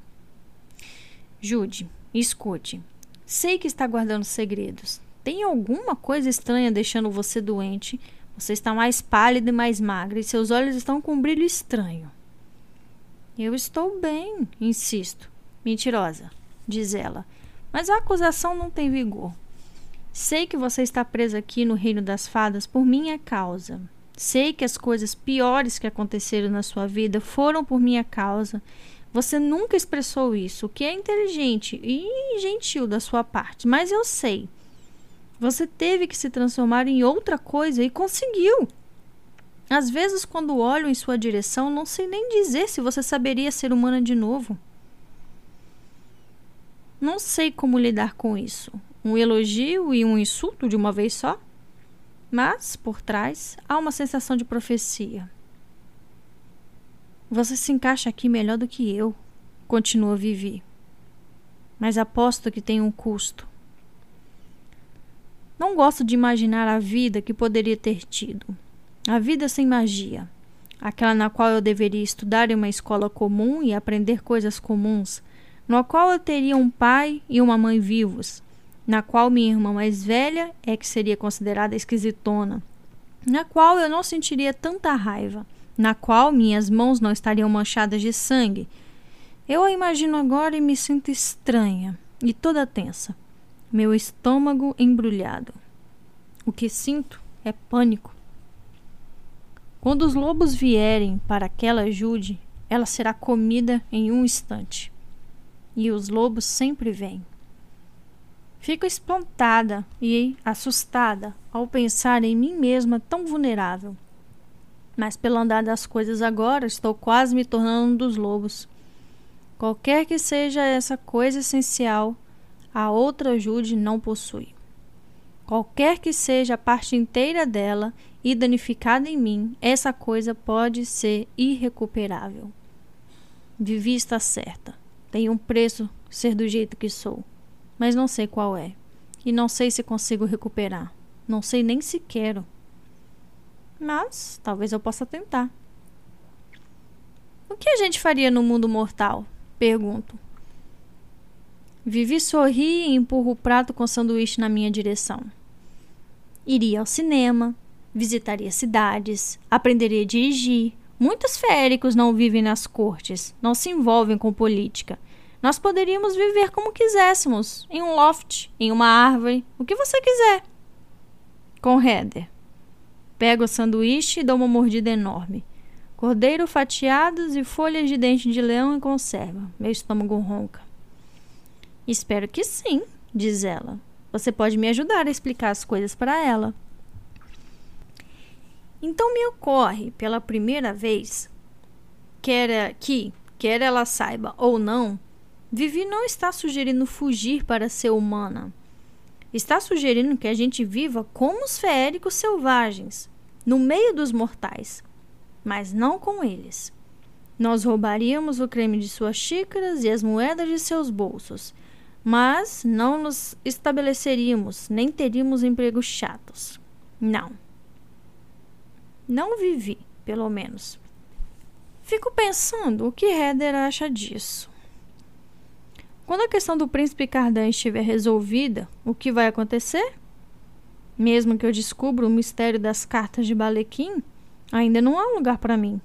Jude, escute. Sei que está guardando segredos. Tem alguma coisa estranha deixando você doente. Você está mais pálida e mais magra e seus olhos estão com um brilho estranho. Eu estou bem, insisto. Mentirosa, diz ela. Mas a acusação não tem vigor. Sei que você está presa aqui no reino das fadas por minha causa. Sei que as coisas piores que aconteceram na sua vida foram por minha causa. Você nunca expressou isso, o que é inteligente e gentil da sua parte, mas eu sei. Você teve que se transformar em outra coisa e conseguiu. Às vezes, quando olho em sua direção, não sei nem dizer se você saberia ser humana de novo. Não sei como lidar com isso um elogio e um insulto de uma vez só, mas por trás há uma sensação de profecia. Você se encaixa aqui melhor do que eu, continua Vivi. Mas aposto que tem um custo. Não gosto de imaginar a vida que poderia ter tido. A vida sem magia. Aquela na qual eu deveria estudar em uma escola comum e aprender coisas comuns, no qual eu teria um pai e uma mãe vivos, na qual minha irmã mais velha é que seria considerada esquisitona, na qual eu não sentiria tanta raiva, na qual minhas mãos não estariam manchadas de sangue. Eu a imagino agora e me sinto estranha e toda tensa, meu estômago embrulhado. O que sinto é pânico. Quando os lobos vierem para aquela ajude, ela será comida em um instante. E os lobos sempre vêm. Fico espantada e assustada ao pensar em mim mesma tão vulnerável. Mas pelo andar das coisas agora, estou quase me tornando um dos lobos. Qualquer que seja essa coisa essencial, a outra ajude não possui. Qualquer que seja a parte inteira dela e danificada em mim, essa coisa pode ser irrecuperável. Vivi está certa. Tem um preço ser do jeito que sou mas não sei qual é. E não sei se consigo recuperar. Não sei nem se quero. Mas talvez eu possa tentar. O que a gente faria no mundo mortal? Pergunto. Vivi sorri e empurra o prato com sanduíche na minha direção. Iria ao cinema, visitaria cidades, aprenderia a dirigir. Muitos féricos não vivem nas cortes, não se envolvem com política nós poderíamos viver como quiséssemos, em um loft, em uma árvore, o que você quiser. Com Heather. Pego o sanduíche e dou uma mordida enorme. Cordeiro fatiados e folhas de dente de leão em conserva. Meu estômago ronca. Espero que sim, diz ela. Você pode me ajudar a explicar as coisas para ela. Então me ocorre, pela primeira vez, quer que, quer ela saiba ou não, Vivi não está sugerindo fugir para ser humana. Está sugerindo que a gente viva como os feéricos selvagens, no meio dos mortais, mas não com eles. Nós roubaríamos o creme de suas xícaras e as moedas de seus bolsos, mas não nos estabeleceríamos, nem teríamos empregos chatos. Não. Não vivi, pelo menos. Fico pensando o que Heather acha disso. Quando a questão do príncipe Cardan estiver resolvida, o que vai acontecer? Mesmo que eu descubra o mistério das cartas de Balequim, ainda não há lugar para mim.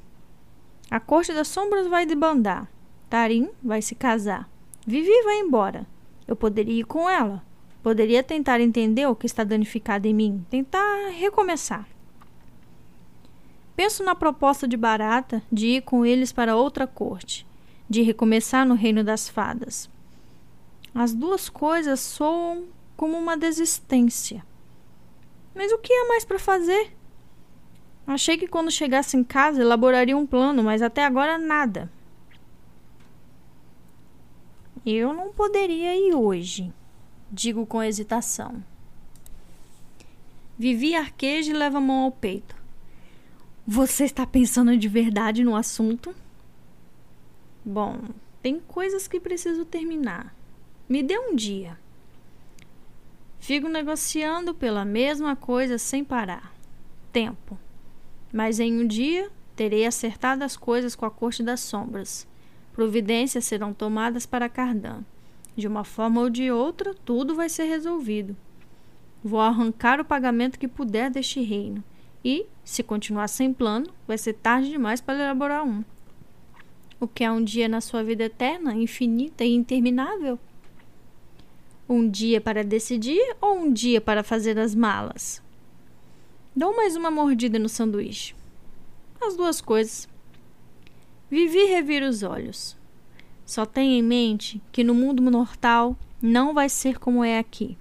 A corte das sombras vai debandar. Tarim vai se casar. Vivi vai embora. Eu poderia ir com ela. Poderia tentar entender o que está danificado em mim, tentar recomeçar. Penso na proposta de Barata de ir com eles para outra corte, de recomeçar no reino das fadas. As duas coisas soam como uma desistência. Mas o que há mais para fazer? Achei que quando chegasse em casa elaboraria um plano, mas até agora nada. Eu não poderia ir hoje, digo com hesitação. Vivi arqueja e leva a mão ao peito. Você está pensando de verdade no assunto? Bom, tem coisas que preciso terminar. Me dê um dia. Fico negociando pela mesma coisa sem parar. Tempo. Mas em um dia terei acertado as coisas com a corte das sombras. Providências serão tomadas para Cardan. De uma forma ou de outra, tudo vai ser resolvido. Vou arrancar o pagamento que puder deste reino. E, se continuar sem plano, vai ser tarde demais para elaborar um. O que é um dia na sua vida eterna, infinita e interminável? Um dia para decidir ou um dia para fazer as malas? Dou mais uma mordida no sanduíche. As duas coisas. Vivi revira os olhos. Só tenha em mente que no mundo mortal não vai ser como é aqui.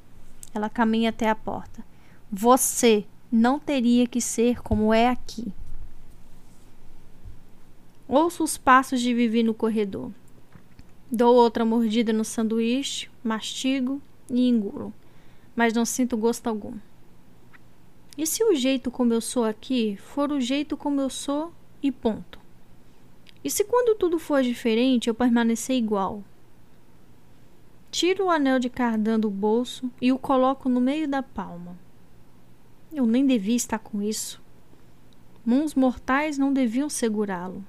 Ela caminha até a porta. Você não teria que ser como é aqui. Ouço os passos de Vivi no corredor. Dou outra mordida no sanduíche, mastigo e engulo, mas não sinto gosto algum. E se o jeito como eu sou aqui for o jeito como eu sou e ponto? E se quando tudo for diferente eu permanecer igual? Tiro o anel de cardan do bolso e o coloco no meio da palma. Eu nem devia estar com isso. Mãos mortais não deviam segurá-lo.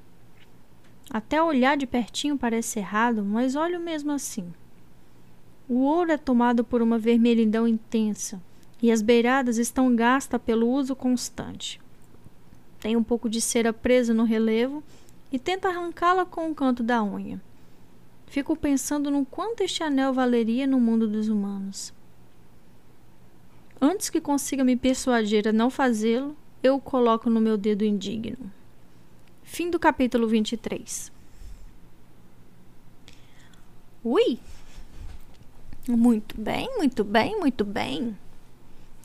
Até olhar de pertinho parece errado, mas olho mesmo assim. O ouro é tomado por uma vermelhidão intensa e as beiradas estão gastas pelo uso constante. Tem um pouco de cera presa no relevo e tenta arrancá-la com o canto da unha. Fico pensando no quanto este anel valeria no mundo dos humanos. Antes que consiga me persuadir a não fazê-lo, eu o coloco no meu dedo indigno. Fim do capítulo 23. Ui! Muito bem, muito bem, muito bem.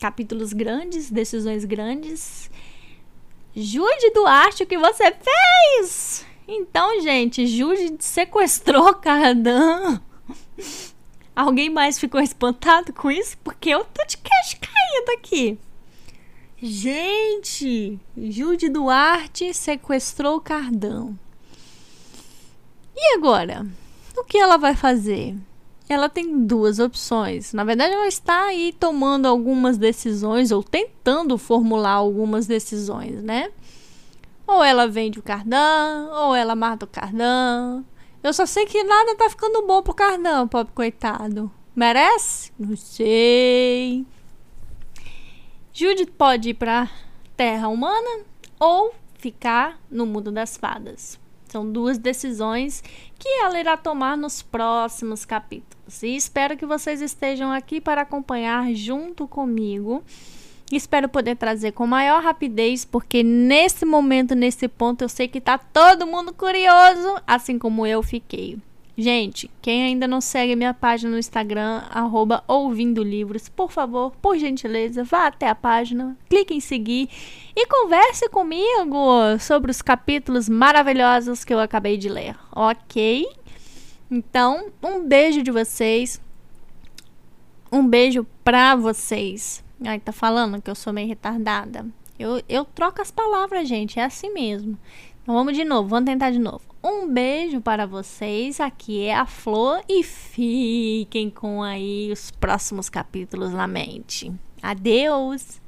Capítulos grandes, decisões grandes. Jude Duarte, o que você fez? Então, gente, Jude sequestrou Cardan. Alguém mais ficou espantado com isso? Porque eu tô de queixo caído aqui. Gente, Jude Duarte sequestrou Cardão. E agora? O que ela vai fazer? Ela tem duas opções. Na verdade, ela está aí tomando algumas decisões ou tentando formular algumas decisões, né? Ou ela vende o Cardan, ou ela mata o Cardan. Eu só sei que nada tá ficando bom pro Cardan, pobre coitado. Merece? Não sei. Jude pode ir para Terra humana ou ficar no mundo das fadas. São duas decisões que ela irá tomar nos próximos capítulos. E espero que vocês estejam aqui para acompanhar junto comigo. Espero poder trazer com maior rapidez, porque nesse momento, nesse ponto, eu sei que está todo mundo curioso, assim como eu fiquei. Gente, quem ainda não segue minha página no Instagram, arroba ouvindo livros, por favor, por gentileza, vá até a página, clique em seguir e converse comigo sobre os capítulos maravilhosos que eu acabei de ler, ok? Então, um beijo de vocês. Um beijo pra vocês. Ai, tá falando que eu sou meio retardada. Eu, eu troco as palavras, gente. É assim mesmo. Então vamos de novo, vamos tentar de novo. Um beijo para vocês. Aqui é a Flor e fiquem com aí os próximos capítulos na mente. Adeus!